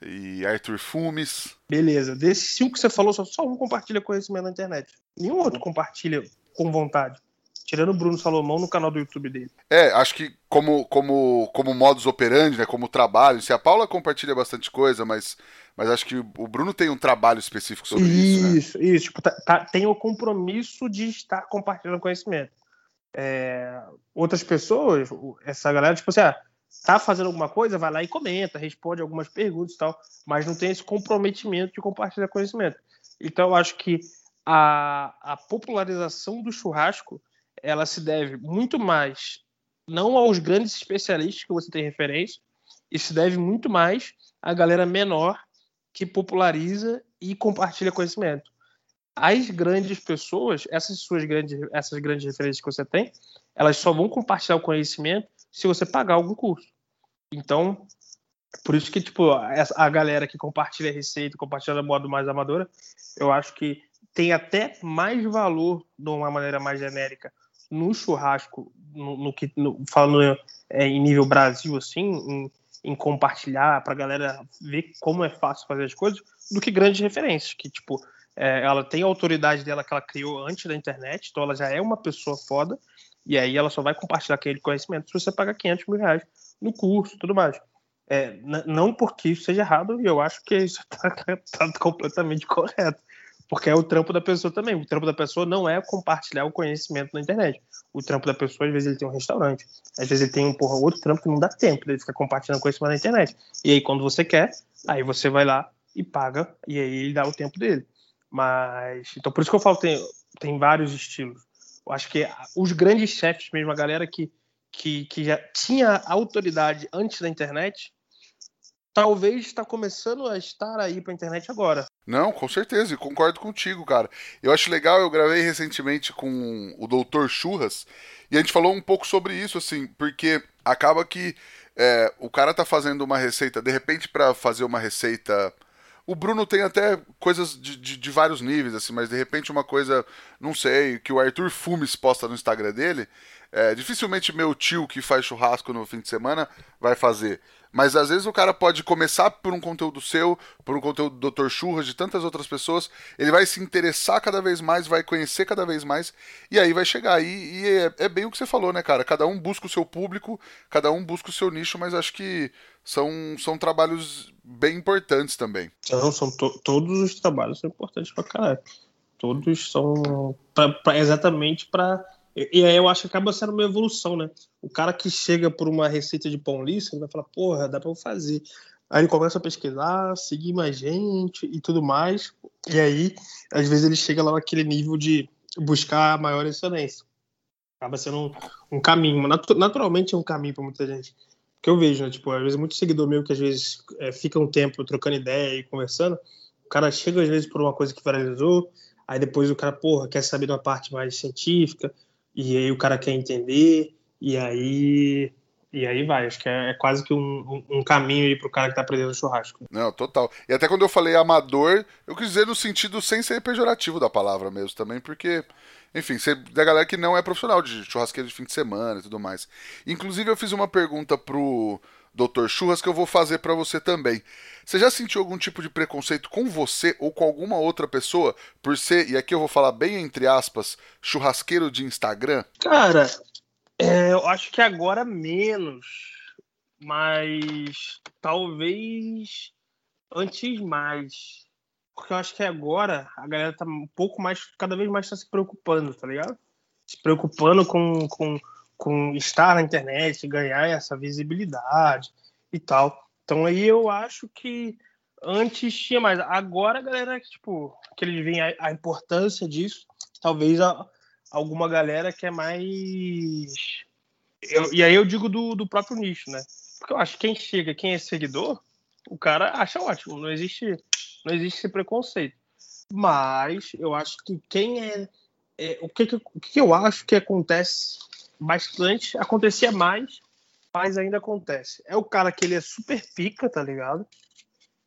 e Arthur Fumes. Beleza. Desses cinco que você falou, só, só um compartilha conhecimento na internet. Nenhum outro compartilha com vontade. Tirando o Bruno Salomão no canal do YouTube dele. É, acho que como, como, como modus operandi, né, como trabalho, se a Paula compartilha bastante coisa, mas, mas acho que o Bruno tem um trabalho específico sobre isso. Isso, né? isso. Tipo, tá, tá, tem o compromisso de estar compartilhando conhecimento. É, outras pessoas, essa galera, tipo assim, ah, tá fazendo alguma coisa, vai lá e comenta, responde algumas perguntas e tal, mas não tem esse comprometimento de compartilhar conhecimento. Então, eu acho que a, a popularização do churrasco ela se deve muito mais não aos grandes especialistas que você tem referência, e se deve muito mais à galera menor que populariza e compartilha conhecimento. As grandes pessoas, essas suas grandes, essas grandes referências que você tem, elas só vão compartilhar o conhecimento se você pagar algum curso. Então, por isso que tipo a galera que compartilha receita, compartilha de modo mais amadora, eu acho que tem até mais valor de uma maneira mais genérica no churrasco, no, no que no, falando é, em nível Brasil, assim, em, em compartilhar para a galera ver como é fácil fazer as coisas, do que grandes referências, que tipo é, ela tem a autoridade dela que ela criou antes da internet, então ela já é uma pessoa foda, e aí ela só vai compartilhar aquele conhecimento se você pagar 500 mil reais no curso tudo mais. É, não porque isso seja errado, e eu acho que isso está tá completamente correto. Porque é o trampo da pessoa também. O trampo da pessoa não é compartilhar o conhecimento na internet. O trampo da pessoa, às vezes, ele tem um restaurante. Às vezes, ele tem um porra, outro trampo que não dá tempo dele ficar compartilhando conhecimento na internet. E aí, quando você quer, aí você vai lá e paga, e aí ele dá o tempo dele. Mas. Então, por isso que eu falo tem, tem vários estilos. Eu acho que os grandes chefes mesmo, a galera que, que, que já tinha autoridade antes da internet, talvez está começando a estar aí para a internet agora. Não, com certeza, e concordo contigo, cara. Eu acho legal, eu gravei recentemente com o Doutor Churras, e a gente falou um pouco sobre isso, assim, porque acaba que é, o cara tá fazendo uma receita, de repente, para fazer uma receita. O Bruno tem até coisas de, de, de, vários níveis, assim, mas de repente uma coisa, não sei, que o Arthur Fumes posta no Instagram dele, é, dificilmente meu tio que faz churrasco no fim de semana vai fazer. Mas às vezes o cara pode começar por um conteúdo seu, por um conteúdo do Dr. Churras, de tantas outras pessoas, ele vai se interessar cada vez mais, vai conhecer cada vez mais, e aí vai chegar aí, e é, é, bem o que você falou, né, cara? Cada um busca o seu público, cada um busca o seu nicho, mas acho que são, são trabalhos bem importantes também. Não, são to todos os trabalhos são importantes pra caralho. Todos são pra, pra exatamente para e aí eu acho que acaba sendo uma evolução, né? O cara que chega por uma receita de pão liso, ele vai falar, porra, dá pra eu fazer. Aí ele começa a pesquisar, seguir mais gente e tudo mais. E aí, às vezes, ele chega lá naquele nível de buscar maior excelência. Acaba sendo um, um caminho. Naturalmente é um caminho para muita gente. Que eu vejo, né? Tipo, às vezes, muito seguidor meu que às vezes é, fica um tempo trocando ideia e conversando. O cara chega, às vezes, por uma coisa que viralizou. Aí depois o cara, porra, quer saber de uma parte mais científica e aí o cara quer entender, e aí e aí vai, acho que é, é quase que um, um, caminho aí pro cara que tá aprendendo churrasco. Não, total. E até quando eu falei amador, eu quis dizer no sentido sem ser pejorativo da palavra mesmo também, porque, enfim, você, da galera que não é profissional de churrasqueiro de fim de semana e tudo mais. Inclusive, eu fiz uma pergunta pro Dr. Churras que eu vou fazer para você também. Você já sentiu algum tipo de preconceito com você ou com alguma outra pessoa por ser, e aqui eu vou falar bem entre aspas, churrasqueiro de Instagram? Cara, é, eu acho que agora menos, mas talvez antes mais. Porque eu acho que agora a galera tá um pouco mais, cada vez mais tá se preocupando, tá ligado? Se preocupando com, com, com estar na internet, ganhar essa visibilidade e tal. Então aí eu acho que antes tinha mais. Agora a galera, tipo, que eles veem a, a importância disso, talvez a, alguma galera que é mais. Eu, e aí eu digo do, do próprio nicho, né? Porque eu acho que quem chega, quem é seguidor, o cara acha ótimo, não existe, não existe esse preconceito. Mas eu acho que quem é. é o, que, o que eu acho que acontece bastante, acontecia mais mas ainda acontece. É o cara que ele é super pica, tá ligado?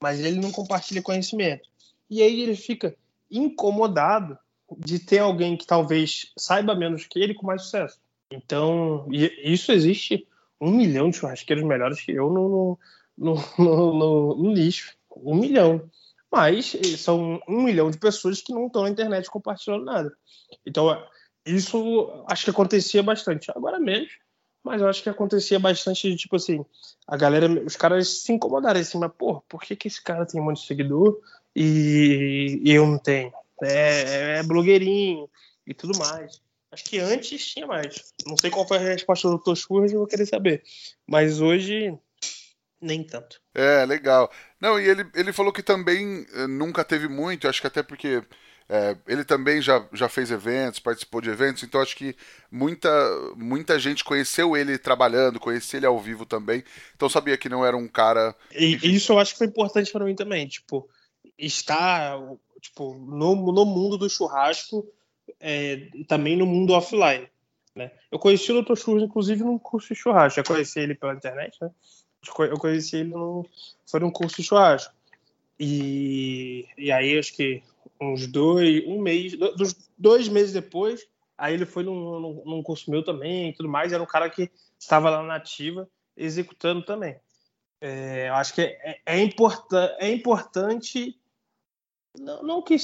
mas ele não compartilha conhecimento. E aí ele fica incomodado de ter alguém que talvez saiba menos que ele com mais sucesso. Então, isso existe um milhão de churrasqueiros melhores que eu no, no, no, no, no lixo. Um milhão. Mas são um milhão de pessoas que não estão na internet compartilhando nada. Então, isso acho que acontecia bastante. Agora menos, mas eu acho que acontecia bastante tipo assim, a galera, os caras se incomodarem assim, mas pô, por que, que esse cara tem um monte de seguidor e, eu não tenho? É, é blogueirinho e tudo mais. Acho que antes tinha mais. Não sei qual foi a resposta do Dr. Churras, eu vou querer saber. Mas hoje, nem tanto. É, legal. Não, e ele, ele falou que também eh, nunca teve muito, acho que até porque é, ele também já, já fez eventos, participou de eventos, então acho que muita, muita gente conheceu ele trabalhando, conhecia ele ao vivo também, então sabia que não era um cara. E isso eu acho que foi importante para mim também, tipo, estar tipo, no, no mundo do churrasco, é, também no mundo offline. Né? Eu conheci o Dr. Churras, inclusive, num curso de churrasco, já conheci ele pela internet, né? Eu conheci ele no, foi num curso de churrasco. E, e aí, acho que uns dois, um mês, dois, meses depois, aí ele foi num, num, num curso meu também e tudo mais. Era um cara que estava lá na ativa, executando também. É, eu acho que é, é, importan é importante, não, não, que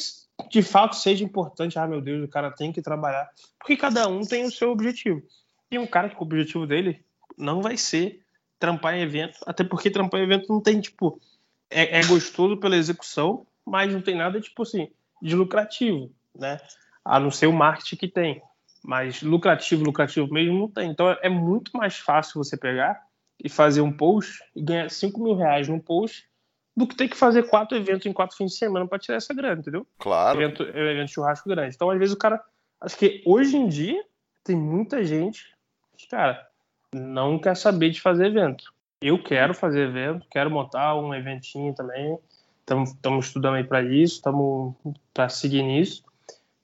de fato seja importante, ah, meu Deus, o cara tem que trabalhar, porque cada um tem o seu objetivo. E um cara que o objetivo dele não vai ser trampar em evento, até porque trampar em evento não tem, tipo, é, é gostoso pela execução, mas não tem nada, tipo assim, de lucrativo, né? A não ser o marketing que tem. Mas lucrativo, lucrativo mesmo não tem. Então é muito mais fácil você pegar e fazer um post e ganhar 5 mil reais num post do que ter que fazer quatro eventos em quatro fins de semana para tirar essa grana, entendeu? Claro. Evento, evento churrasco grande. Então, às vezes, o cara. Acho que hoje em dia tem muita gente que, cara, não quer saber de fazer evento. Eu quero fazer evento, quero montar um eventinho também estamos estudando aí para isso, estamos para seguir nisso,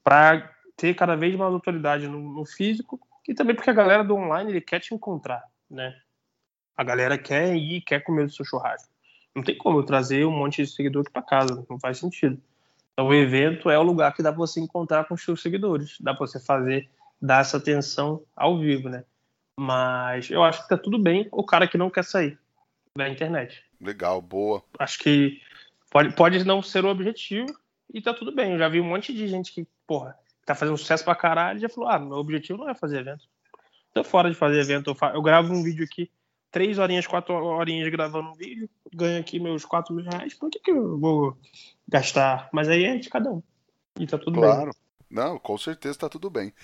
para ter cada vez mais autoridade no, no, físico e também porque a galera do online ele quer te encontrar, né? A galera quer ir, quer comer o seu churrasco. Não tem como eu trazer um monte de seguidor aqui para casa, não faz sentido. Então o evento é o lugar que dá para você encontrar com os seus seguidores, dá para você fazer, dar essa atenção ao vivo, né? Mas eu acho que tá tudo bem o cara que não quer sair da internet. Legal, boa. Acho que Pode, pode não ser o objetivo e tá tudo bem. Eu já vi um monte de gente que, porra, tá fazendo sucesso pra caralho e já falou: ah, meu objetivo não é fazer evento. Tô fora de fazer evento. Eu, faço, eu gravo um vídeo aqui, três horinhas, quatro horinhas gravando um vídeo, ganho aqui meus quatro mil reais. Por que, que eu vou gastar? Mas aí é de cada um. E tá tudo claro. bem. Não, com certeza tá tudo bem.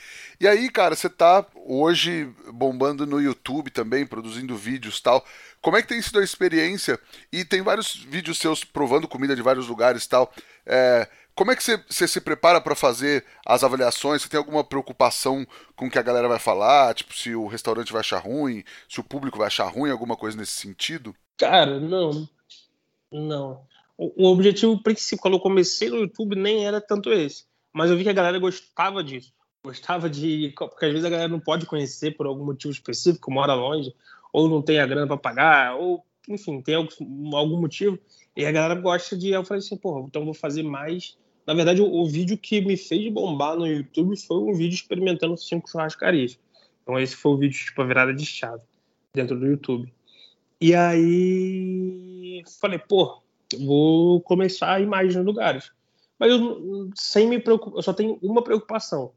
E aí, cara, você tá hoje bombando no YouTube também, produzindo vídeos tal. Como é que tem sido a experiência? E tem vários vídeos seus provando comida de vários lugares tal. É, como é que você, se prepara para fazer as avaliações? Você tem alguma preocupação com o que a galera vai falar? Tipo, se o restaurante vai achar ruim, se o público vai achar ruim, alguma coisa nesse sentido? Cara, não. Não. O, o objetivo principal, quando eu comecei no YouTube, nem era tanto esse mas eu vi que a galera gostava disso. Gostava de. Porque às vezes a galera não pode conhecer por algum motivo específico, mora longe, ou não tem a grana para pagar, ou, enfim, tem algum, algum motivo. E a galera gosta de. Eu falei assim, pô, então vou fazer mais. Na verdade, o, o, vídeo que me fez bombar no YouTube foi um vídeo experimentando cinco churrascarias. Então, esse foi o vídeo, tipo, a virada de chave dentro do YouTube. E aí, falei, pô, vou começar a ir mais nos lugares. Mas eu, sem me preocupar, eu só tenho uma preocupação.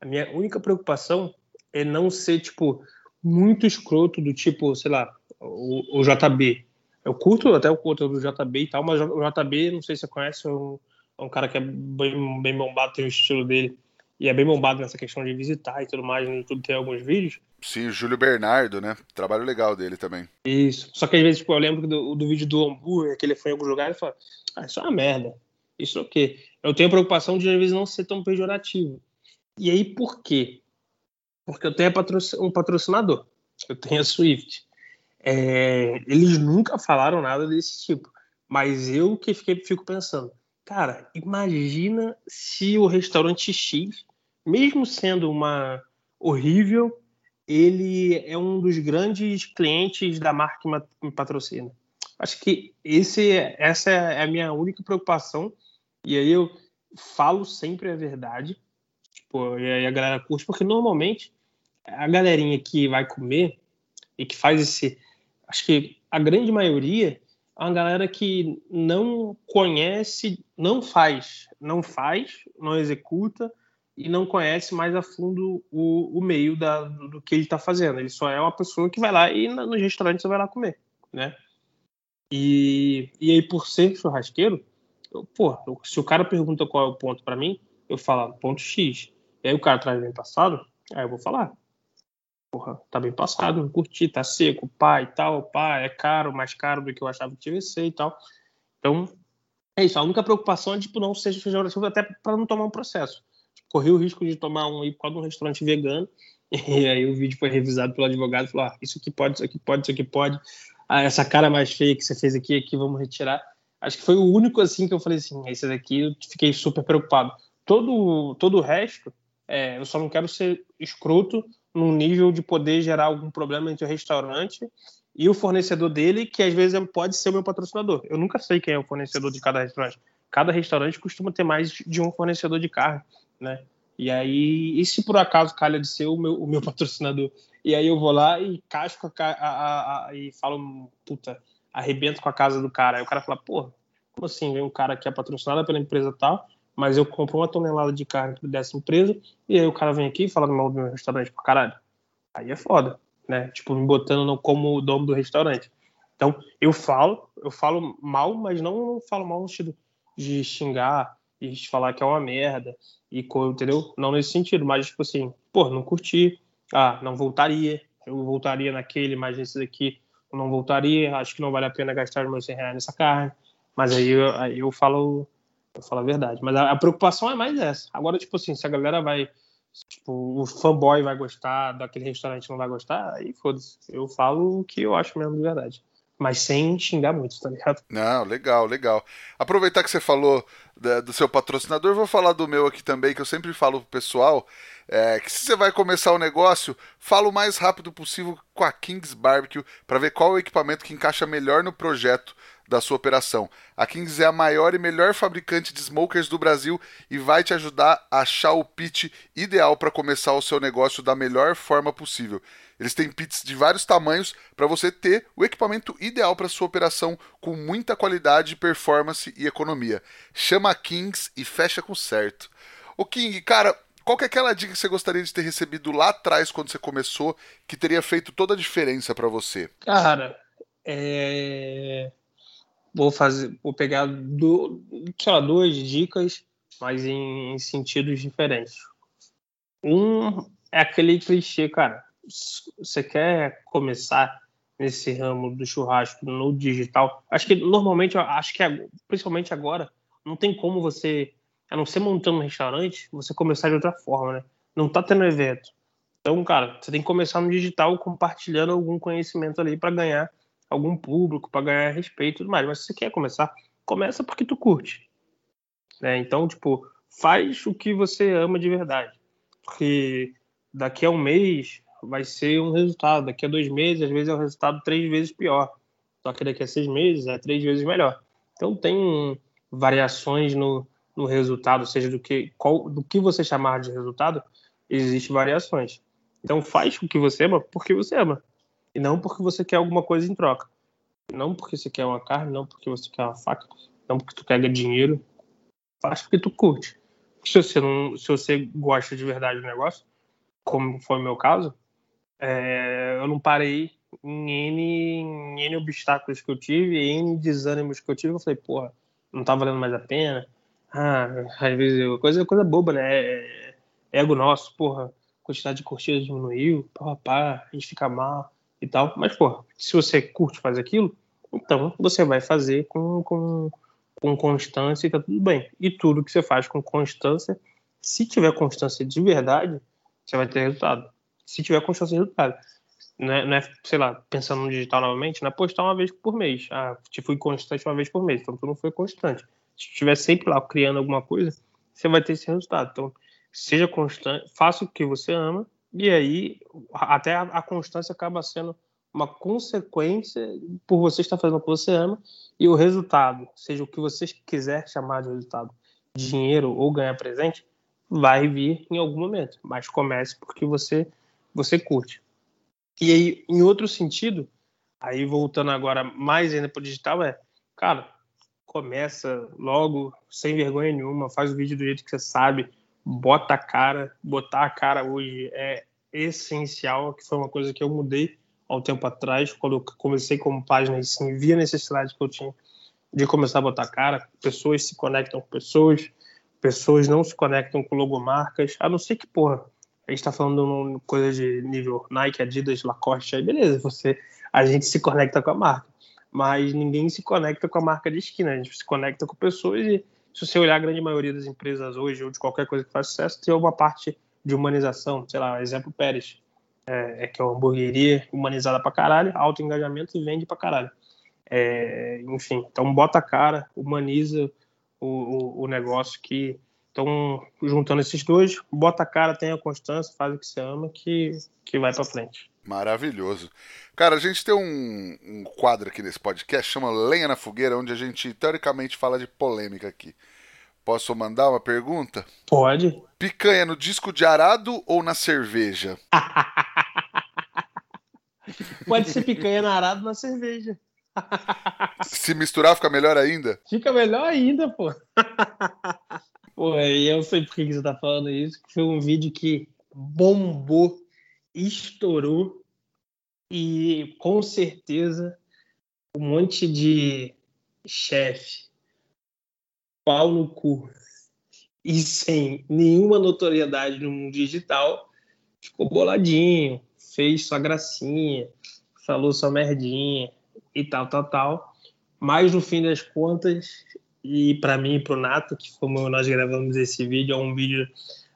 A minha única preocupação é não ser, tipo, muito escroto do tipo, sei lá, o, o JB. Eu curto até o conteúdo do JB e tal, mas o JB, não sei se você conhece, é um, é um cara que é bem, bem bombado, tem o estilo dele. E é bem bombado nessa questão de visitar e tudo mais. No YouTube tem alguns vídeos. Sim, o Júlio Bernardo, né? Trabalho legal dele também. Isso. Só que às vezes, tipo, eu lembro do, do vídeo do hambúrguer, que ele foi em algum lugar e fala, ah, isso é uma merda. Isso é o quê? Eu tenho a preocupação de às vezes não ser tão pejorativo. E aí por quê? Porque eu tenho um patrocinador. Eu tenho a Swift. É, eles nunca falaram nada desse tipo. Mas eu que fiquei, fico pensando, cara, imagina se o restaurante X, mesmo sendo uma horrível, ele é um dos grandes clientes da marca que me patrocina. Acho que esse, essa é a minha única preocupação. E aí eu falo sempre a verdade. Tipo, e aí a galera curte, porque normalmente a galerinha que vai comer e que faz esse. Acho que a grande maioria é uma galera que não conhece, não faz, não faz, não executa e não conhece mais a fundo o, o meio da, do que ele está fazendo. Ele só é uma pessoa que vai lá e nos restaurantes vai lá comer, né? E, e aí, por ser churrasqueiro, pô, se o cara pergunta qual é o ponto para mim, eu falo ponto X. E aí o cara traz bem passado, aí eu vou falar. Porra, tá bem passado, não curti, tá seco, pá e tal, pá, é caro, mais caro do que eu achava que tivesse ser e tal. Então, é isso. A única preocupação é, tipo, não seja feijão até para não tomar um processo. Tipo, corri o risco de tomar um aí por causa de um restaurante vegano. E aí o vídeo foi revisado pelo advogado falou: ah, isso aqui pode, isso aqui pode, isso aqui pode ah, essa cara mais feia que você fez aqui, aqui vamos retirar. Acho que foi o único assim que eu falei assim, esse daqui eu fiquei super preocupado. Todo, todo o resto, é, eu só não quero ser escroto no nível de poder gerar algum problema entre o restaurante e o fornecedor dele, que às vezes pode ser o meu patrocinador. Eu nunca sei quem é o fornecedor de cada restaurante. Cada restaurante costuma ter mais de um fornecedor de carne, né? E aí, e se por acaso calha de ser o meu, o meu patrocinador e aí eu vou lá e casco a, a, a, e falo, puta, arrebento com a casa do cara. Aí o cara fala, pô, como assim? Vem um cara que é patrocinado pela empresa tal, mas eu compro uma tonelada de carne dessa empresa, e aí o cara vem aqui e fala mal do meu restaurante pra caralho. Aí é foda, né? Tipo, me botando no, como o dono do restaurante. Então, eu falo, eu falo mal, mas não falo mal no sentido de xingar e de falar que é uma merda, e entendeu? Não nesse sentido, mas tipo assim, pô, não curti, ah, não voltaria, eu voltaria naquele, mas esse daqui eu não voltaria, acho que não vale a pena gastar os meus 100 reais nessa carne. Mas aí eu, aí eu falo eu falo a verdade. Mas a, a, preocupação é mais essa. Agora, tipo assim, se a galera vai. Tipo, o fanboy vai gostar, daquele restaurante não vai gostar, aí foda-se. Eu falo o que eu acho mesmo de verdade mas sem xingar muito, tá ligado? Não, legal, legal. Aproveitar que você falou da, do seu patrocinador, vou falar do meu aqui também, que eu sempre falo pro pessoal, é, que se você vai começar o negócio, fala o mais rápido possível com a Kings Barbecue para ver qual é o equipamento que encaixa melhor no projeto da sua operação. A Kings é a maior e melhor fabricante de smokers do Brasil e vai te ajudar a achar o pitch ideal para começar o seu negócio da melhor forma possível. Eles têm pits de vários tamanhos para você ter o equipamento ideal para sua operação com muita qualidade, performance e economia. Chama a Kings e fecha com certo. O King, cara, qual que é aquela dica que você gostaria de ter recebido lá atrás quando você começou que teria feito toda a diferença para você? Cara, é vou fazer, vou pegar do, sei lá, duas dicas, mas em, em sentidos diferentes. Um é aquele clichê, cara. Você quer começar nesse ramo do churrasco no digital? Acho que normalmente, acho que principalmente agora, não tem como você, a não ser montando um restaurante, você começar de outra forma, né? Não tá tendo evento. Então, cara, você tem que começar no digital compartilhando algum conhecimento ali para ganhar algum público, para ganhar respeito e tudo mais. Mas se você quer começar, começa porque tu curte. Né? Então, tipo, faz o que você ama de verdade. Porque daqui a um mês vai ser um resultado, daqui a dois meses, às vezes é um resultado três vezes pior. Só que daqui a seis meses é três vezes melhor. Então tem variações no, no resultado, seja do que, qual, do que você chamar de resultado, existem variações. Então faz o que você ama porque você ama. E não porque você quer alguma coisa em troca. Não porque você quer uma carne, não porque você quer uma faca, não porque tu quer dinheiro. Faz porque tu curte. Se você, não, se você gosta de verdade do negócio, como foi o meu caso, é, eu não parei em N, em N obstáculos que eu tive, em desânimos que eu tive. Eu falei, porra, não tá valendo mais a pena. Ah, às vezes, coisa, coisa boba, né? É, é ego nosso, porra, quantidade de curtidas diminuiu, pá, pá, a gente fica mal e tal. Mas, pô, se você curte fazer aquilo, então você vai fazer com, com, com constância e tá tudo bem. E tudo que você faz com constância, se tiver constância de verdade, você vai ter resultado. Se tiver constância de resultado. Não é, não é, sei lá, pensando no digital novamente, não é postar uma vez por mês. Ah, te fui constante uma vez por mês, então tu não foi constante. Se estiver sempre lá criando alguma coisa, você vai ter esse resultado. Então, seja constante, faça o que você ama e aí até a, a constância acaba sendo uma consequência por você estar fazendo o que você ama e o resultado, seja o que você quiser chamar de resultado, dinheiro ou ganhar presente, vai vir em algum momento. Mas comece porque você você curte. E aí, em outro sentido, aí voltando agora mais ainda para o digital, é, cara, começa logo, sem vergonha nenhuma, faz o vídeo do jeito que você sabe, bota a cara, botar a cara hoje é essencial, que foi uma coisa que eu mudei há um tempo atrás, quando eu comecei como página e sim, via a necessidade que eu tinha de começar a botar a cara, pessoas se conectam com pessoas, pessoas não se conectam com logomarcas, a não ser que, porra, a gente tá falando de coisa de nível Nike, Adidas, Lacoste, aí beleza, você, a gente se conecta com a marca. Mas ninguém se conecta com a marca de esquina, a gente se conecta com pessoas e se você olhar a grande maioria das empresas hoje, ou de qualquer coisa que faz sucesso, tem uma parte de humanização, sei lá, exemplo Pérez, é, é que é uma hamburgueria humanizada pra caralho, alto engajamento e vende pra caralho. É, enfim, então bota a cara, humaniza o, o, o negócio que então, juntando esses dois, bota a cara, tenha constância, faz o que você ama, que, que vai para frente. Maravilhoso. Cara, a gente tem um, um, quadro aqui nesse podcast, chama Lenha na Fogueira, onde a gente, teoricamente, fala de polêmica aqui. Posso mandar uma pergunta? Pode. Picanha no disco de arado ou na cerveja? Pode ser picanha na arado ou na cerveja. Se misturar, fica melhor ainda? Fica melhor ainda, pô. Pô, eu sei por que você tá falando isso, que foi um vídeo que bombou, estourou e com certeza um monte de chefe, pau no cu e sem nenhuma notoriedade no mundo digital, ficou boladinho, fez sua gracinha, falou sua merdinha e tal, tal, tal. Mas no fim das contas, e para mim e para o Nato, que como nós gravamos esse vídeo, é um vídeo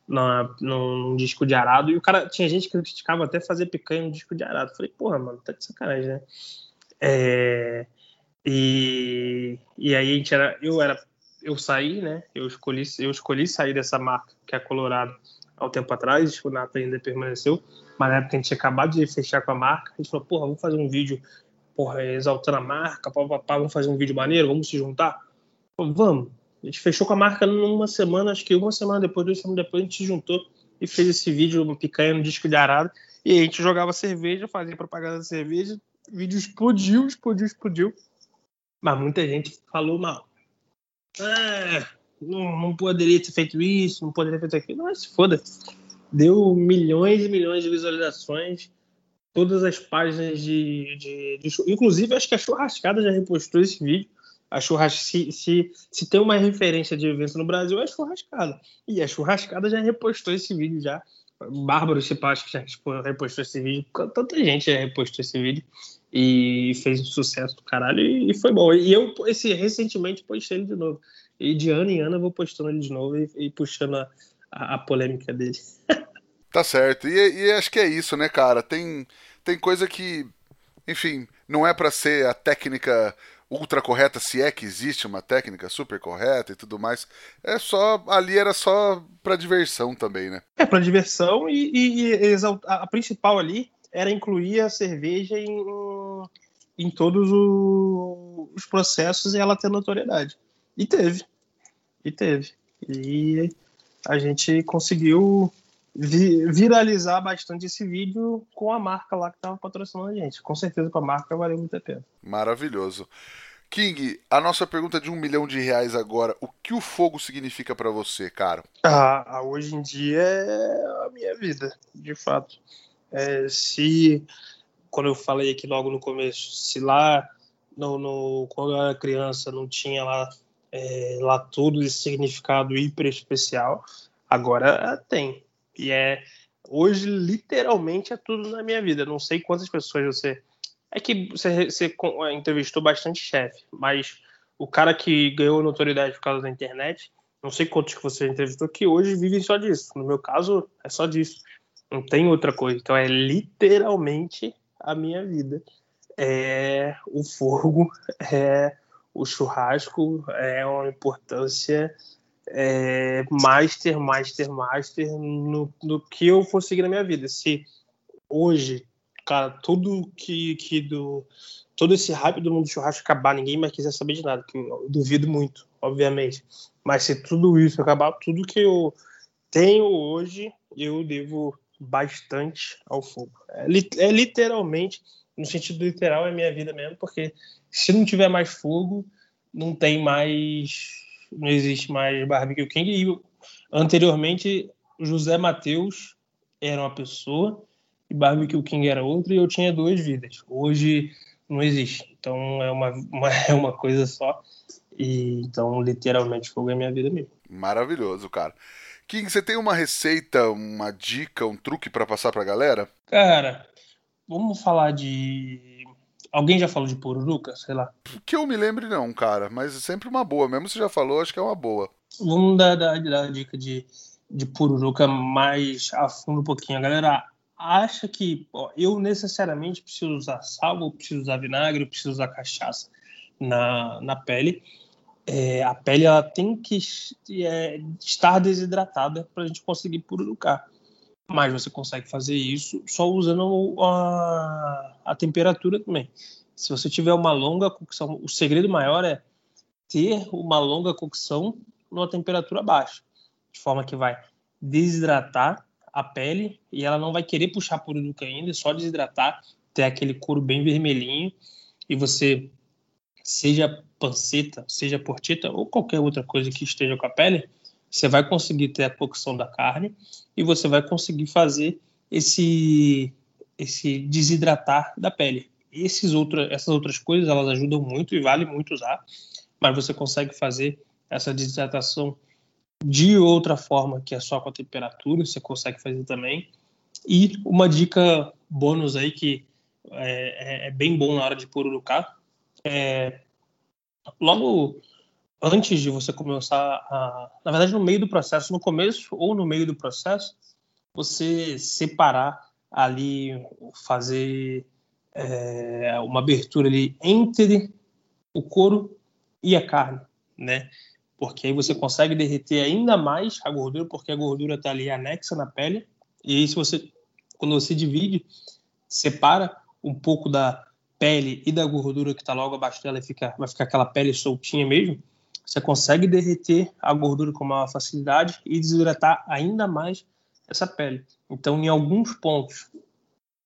na, num, disco de arado, e o cara, tinha gente que criticava até fazer picanha no disco de arado. falei, porra, mano, tá de sacanagem, né? É, e, e aí a gente era, eu era, eu saí, né? Eu escolhi, eu escolhi sair dessa marca, que é Colorado, há um tempo atrás, o Nato ainda permaneceu, mas na época a gente tinha acabado de fechar com a marca, a gente falou, porra, vamos fazer um vídeo, porra, exaltando a marca, vamos fazer um vídeo maneiro, vamos se juntar? Vamos. A gente fechou com a marca numa semana, acho que uma semana depois, duas semanas depois, a gente se juntou e fez esse vídeo, uma picanha no disco de arado. E a gente jogava cerveja, fazia propaganda de cerveja, o vídeo explodiu, explodiu, explodiu. Mas muita gente falou mal. Ah, não, não poderia ter feito isso, não poderia ter feito aquilo. Mas foda. Deu milhões e milhões de visualizações. Todas as páginas de, de, de. Inclusive, acho que a Churrascada já repostou esse vídeo a churrasca, se, se, se tem uma referência de evento no Brasil, é a churrascada. E a churrascada já repostou esse vídeo já. Bárbaro Cipacho já repostou esse vídeo. Tanta gente já repostou esse vídeo. E fez um sucesso do caralho. E, e foi bom. E eu, esse, recentemente, postei ele de novo. E de ano em ano eu vou postando ele de novo e, e puxando a, a, a, polêmica dele. tá certo. E, e acho que é isso, né, cara? Tem, tem coisa que, enfim, não é para ser a técnica ultra correta, se é que existe uma técnica super correta e tudo mais. É só. Ali era só para diversão também, né? É, para diversão e, e, e a principal ali era incluir a cerveja em, em todos os processos e ela ter notoriedade. E teve. E teve. E a gente conseguiu viralizar bastante esse vídeo com a marca lá que estava patrocinando a gente. Com certeza com a marca valeu muito a pena. Maravilhoso. King, a nossa pergunta de um milhão de reais agora. O que o fogo significa para você, cara? Ah, hoje em dia é a minha vida, de fato. É, se, quando eu falei aqui logo no começo, se lá, no, no quando eu era criança, não tinha lá, é, lá todo esse significado hiper especial, agora tem. E é hoje literalmente é tudo na minha vida. Não sei quantas pessoas você é que você, você é, entrevistou bastante chefe, mas o cara que ganhou notoriedade por causa da internet, não sei quantos que você entrevistou que hoje vivem só disso. No meu caso, é só disso. Não tem outra coisa. Então é literalmente a minha vida. É o fogo, é o churrasco, é uma importância é, master, master, master no, no que eu for seguir na minha vida. Se hoje, cara, tudo que, que do. Todo esse hype do mundo do churrasco acabar, ninguém mais quiser saber de nada, que eu duvido muito, obviamente. Mas se tudo isso acabar, tudo que eu tenho hoje, eu devo bastante ao fogo. É, é literalmente, no sentido literal, é minha vida mesmo, porque se não tiver mais fogo, não tem mais. Não existe mais Barbecue King. E anteriormente, José Mateus era uma pessoa e Barbecue King era outra, e eu tinha duas vidas. Hoje não existe. Então é uma, uma é uma coisa só. E então, literalmente, fogo é minha vida mesmo. Maravilhoso, cara. King, você tem uma receita, uma dica, um truque para passar pra galera? Cara, vamos falar de. Alguém já falou de pururuca? Sei lá. Que eu me lembre, não, cara. Mas é sempre uma boa. Mesmo se já falou, acho que é uma boa. Vamos dar, dar, dar a dica de, de pururuca mais a fundo um pouquinho. A galera acha que ó, eu necessariamente preciso usar sal, ou preciso usar vinagre, ou preciso usar cachaça na, na pele. É, a pele ela tem que é, estar desidratada para a gente conseguir pururucar. Mas você consegue fazer isso só usando a, a temperatura também. Se você tiver uma longa cocção, o segredo maior é ter uma longa cocção numa temperatura baixa, de forma que vai desidratar a pele e ela não vai querer puxar pururuca ainda, é só desidratar, ter aquele couro bem vermelhinho e você, seja panceta, seja portita ou qualquer outra coisa que esteja com a pele, você vai conseguir ter a cocção da carne e você vai conseguir fazer esse esse desidratar da pele. Esses outra, essas outras coisas elas ajudam muito e vale muito usar, mas você consegue fazer essa desidratação de outra forma que é só com a temperatura, você consegue fazer também. E uma dica bônus aí que é, é, é bem bom na hora de pururucar é logo antes de você começar a, na verdade no meio do processo, no começo ou no meio do processo, você separar ali, fazer é, uma abertura ali entre o couro e a carne, né? porque aí você consegue derreter ainda mais a gordura, porque a gordura está ali anexa na pele. E aí, se você, quando você divide, separa um pouco da pele e da gordura que está logo abaixo dela, e fica, vai ficar aquela pele soltinha mesmo. Você consegue derreter a gordura com maior facilidade e desidratar ainda mais essa pele. Então, em alguns pontos,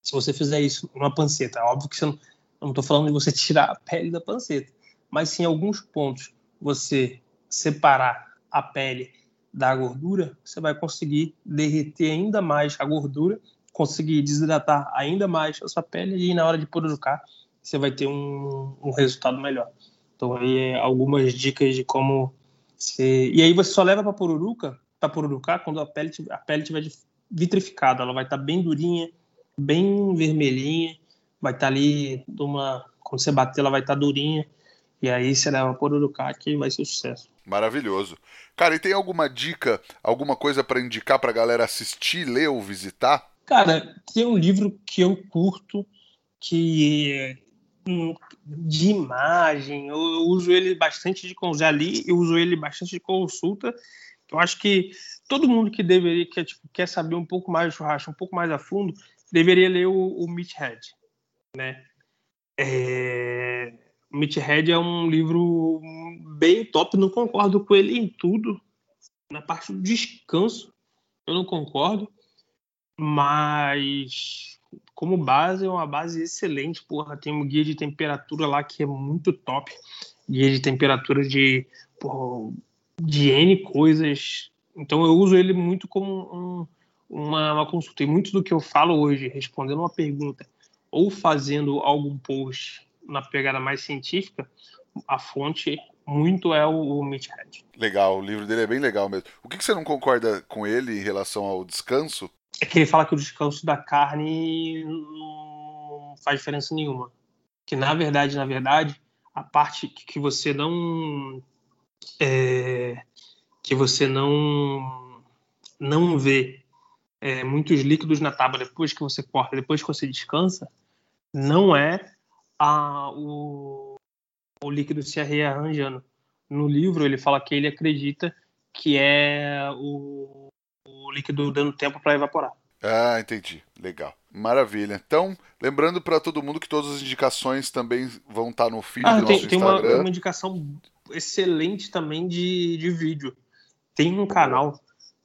se você fizer isso numa panceta, óbvio que você não, estou falando de você tirar a pele da panceta, mas se em alguns pontos você separar a pele da gordura, você vai conseguir derreter ainda mais a gordura, conseguir desidratar ainda mais a sua pele e na hora de pururucar você vai ter um, um resultado melhor. Então aí é algumas dicas de como. E aí você só leva para pururuca, para pururucar quando a pele a pele tiver vitrificada, ela vai estar tá bem durinha, bem vermelhinha, vai estar tá ali uma quando você bater ela vai estar tá durinha e aí você leva para pururucar que vai ser sucesso. Maravilhoso. Cara, e tem alguma dica, alguma coisa para indicar para galera assistir, ler ou visitar? Cara, tem um livro que eu curto que de imagem, eu uso ele bastante de li, eu uso ele bastante de consulta. Eu acho que todo mundo que deveria que tipo, quer saber um pouco mais do churrasco, um pouco mais a fundo, deveria ler o, o Meathead, né? É, Meathead é um livro bem top, não concordo com ele em tudo. Na parte do descanso, eu não concordo. Mas como base, é uma base excelente, porra. Tem um guia de temperatura lá que é muito top. Guia de temperatura de, porra, de N coisas. Então eu uso ele muito como um, uma, uma consulta. E muito do que eu falo hoje, respondendo uma pergunta ou fazendo algum post na pegada mais científica, a fonte muito é o, o. Legal, o livro dele é bem legal mesmo. O que, que você não concorda com ele em relação ao descanso? É que ele fala que o descanso da carne não faz diferença nenhuma. Que na verdade, na verdade, a parte que você não é, que você não não vê é, muitos líquidos na tábua depois que você corta, depois que você descansa, não é a, o, o líquido se rearranjando. No livro, ele fala que ele acredita que é o, o líquido dando tempo para evaporar. Ah, entendi. Legal. Maravilha. Então, lembrando para todo mundo que todas as indicações também vão estar tá no feed ah, do tem, nosso tem Instagram. Uma, uma indicação excelente também de, de vídeo. Tem um canal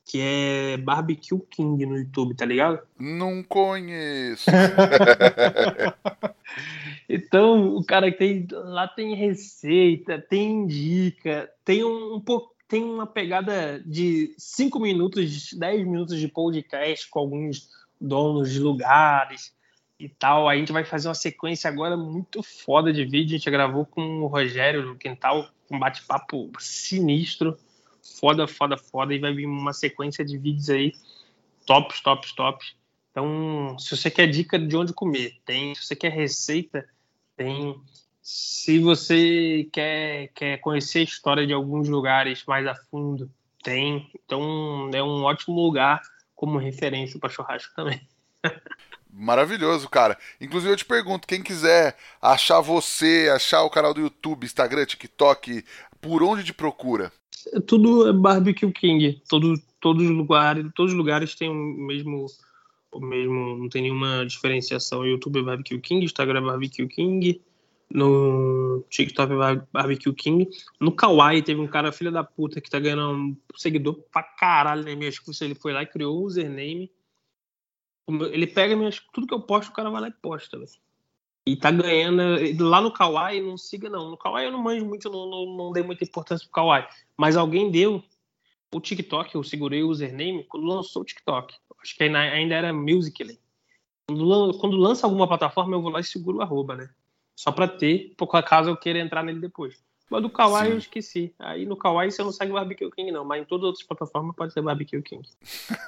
que é Barbecue King no YouTube, tá ligado? Não conheço. então, o cara tem lá tem receita, tem dica, tem um, um pouco tem uma pegada de 5 minutos, 10 minutos de podcast com alguns donos de lugares e tal. A gente vai fazer uma sequência agora muito foda de vídeo. A gente gravou com o Rogério no Quintal, um bate-papo sinistro. Foda, foda, foda. E vai vir uma sequência de vídeos aí tops, tops, tops. Então, se você quer dica de onde comer, tem. Se você quer receita, tem. Se você quer, quer conhecer a história de alguns lugares mais a fundo, tem. Então é um ótimo lugar como referência para churrasco também. Maravilhoso, cara. Inclusive eu te pergunto, quem quiser achar você, achar o canal do YouTube, Instagram, TikTok, por onde te procura? Tudo é Barbecue King. Todo, todos os lugares, todos os lugares têm o mesmo o mesmo, não tem nenhuma diferenciação. YouTube é Barbecue King, Instagram é Barbecue King, no TikTok Barbecue King. No Kawaii teve um cara, filha da puta, que tá ganhando um seguidor pra caralho na minhas custas. Ele foi lá e criou o username. Ele pega minhas, tudo que eu posto, o cara vai lá e posta. E tá ganhando. Lá no Kawaii, não siga não. No Kawaii eu não manjo muito, não, não, não dei muita importância pro Kawaii. Mas alguém deu o TikTok, eu segurei o username quando lançou o TikTok. Acho que ainda era Musical.ly. Quando lança alguma plataforma, eu vou lá e seguro o arroba, né? Só para ter, por caso eu queira entrar nele depois. Mas do Kawaii Sim. eu esqueci. Aí no Kawaii você não segue Barbecue King, não. Mas em todas as outras plataformas pode ser Barbecue King.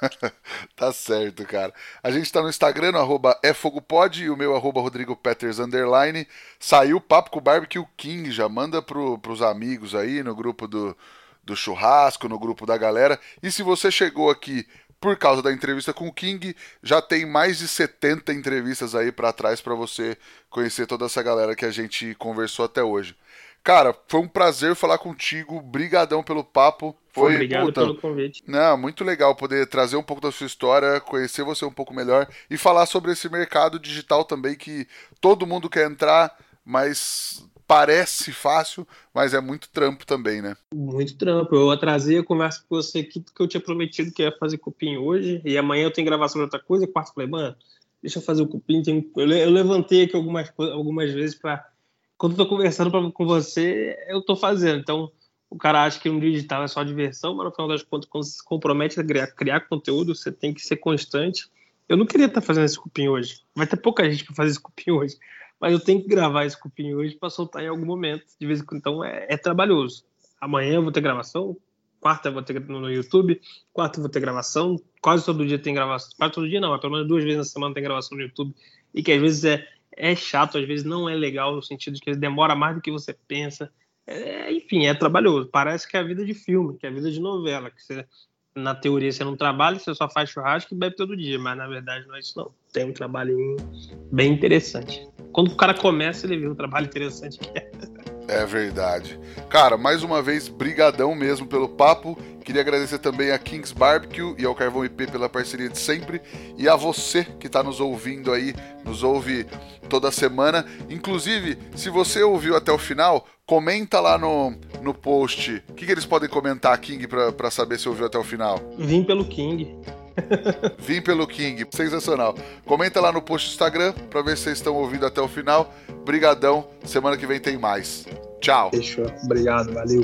tá certo, cara. A gente tá no Instagram, no arroba efogopod, e o meu arroba Rodrigo Peters underline. Saiu o papo com o Barbecue King. Já manda pro, pros amigos aí no grupo do, do churrasco, no grupo da galera. E se você chegou aqui por causa da entrevista com o King, já tem mais de 70 entrevistas aí para trás para você conhecer toda essa galera que a gente conversou até hoje. Cara, foi um prazer falar contigo. Brigadão pelo papo. Foi, Obrigado puta, pelo convite. Não, muito legal poder trazer um pouco da sua história, conhecer você um pouco melhor e falar sobre esse mercado digital também que todo mundo quer entrar, mas parece fácil, mas é muito trampo também, né? Muito trampo. Eu atrasei a conversa com você aqui que eu tinha prometido que ia fazer cupim hoje, e amanhã eu tenho gravação de outra coisa, quarto falei, mano, deixa eu fazer o cupim. Eu levantei aqui algumas, algumas vezes para Quando eu tô conversando pra, com você, eu tô fazendo. Então, o cara acha que um digital é só diversão, mas no final das contas, quando se compromete a criar, criar conteúdo, você tem que ser constante. Eu não queria estar tá fazendo esse cupim hoje. Vai ter pouca gente para fazer esse cupim hoje mas eu tenho que gravar esse cupim hoje para soltar em algum momento. De vez em quando, então é, é, trabalhoso. Amanhã eu vou ter gravação, quarta eu vou ter no YouTube, quarta eu vou ter gravação, quase todo dia tem gravação, quase todo dia não, mas pelo menos duas vezes na semana tem gravação no YouTube, e que às vezes é, é chato, às vezes não é legal, no sentido de que demora mais do que você pensa. É, enfim, é trabalhoso. Parece que é a vida de filme, que é a vida de novela, que você na teoria você não trabalha, você só faz churrasco e bebe todo dia, mas na verdade não é isso não. Tem um trabalhinho bem interessante. Quando o cara começa, ele vê um trabalho interessante que é. É verdade. Cara, mais uma vez, brigadão mesmo pelo papo. Queria agradecer também a Kings Barbecue e ao Carvão IP pela parceria de sempre. E a você que está nos ouvindo aí, nos ouve toda semana. Inclusive, se você ouviu até o final, comenta lá no, no post. O que, que eles podem comentar, King, para saber se ouviu até o final? Vim pelo King. Vim pelo King, sensacional. Comenta lá no post do Instagram para ver se vocês estão ouvindo até o final. Brigadão, semana que vem tem mais. Tchau. Fechou. Obrigado, valeu.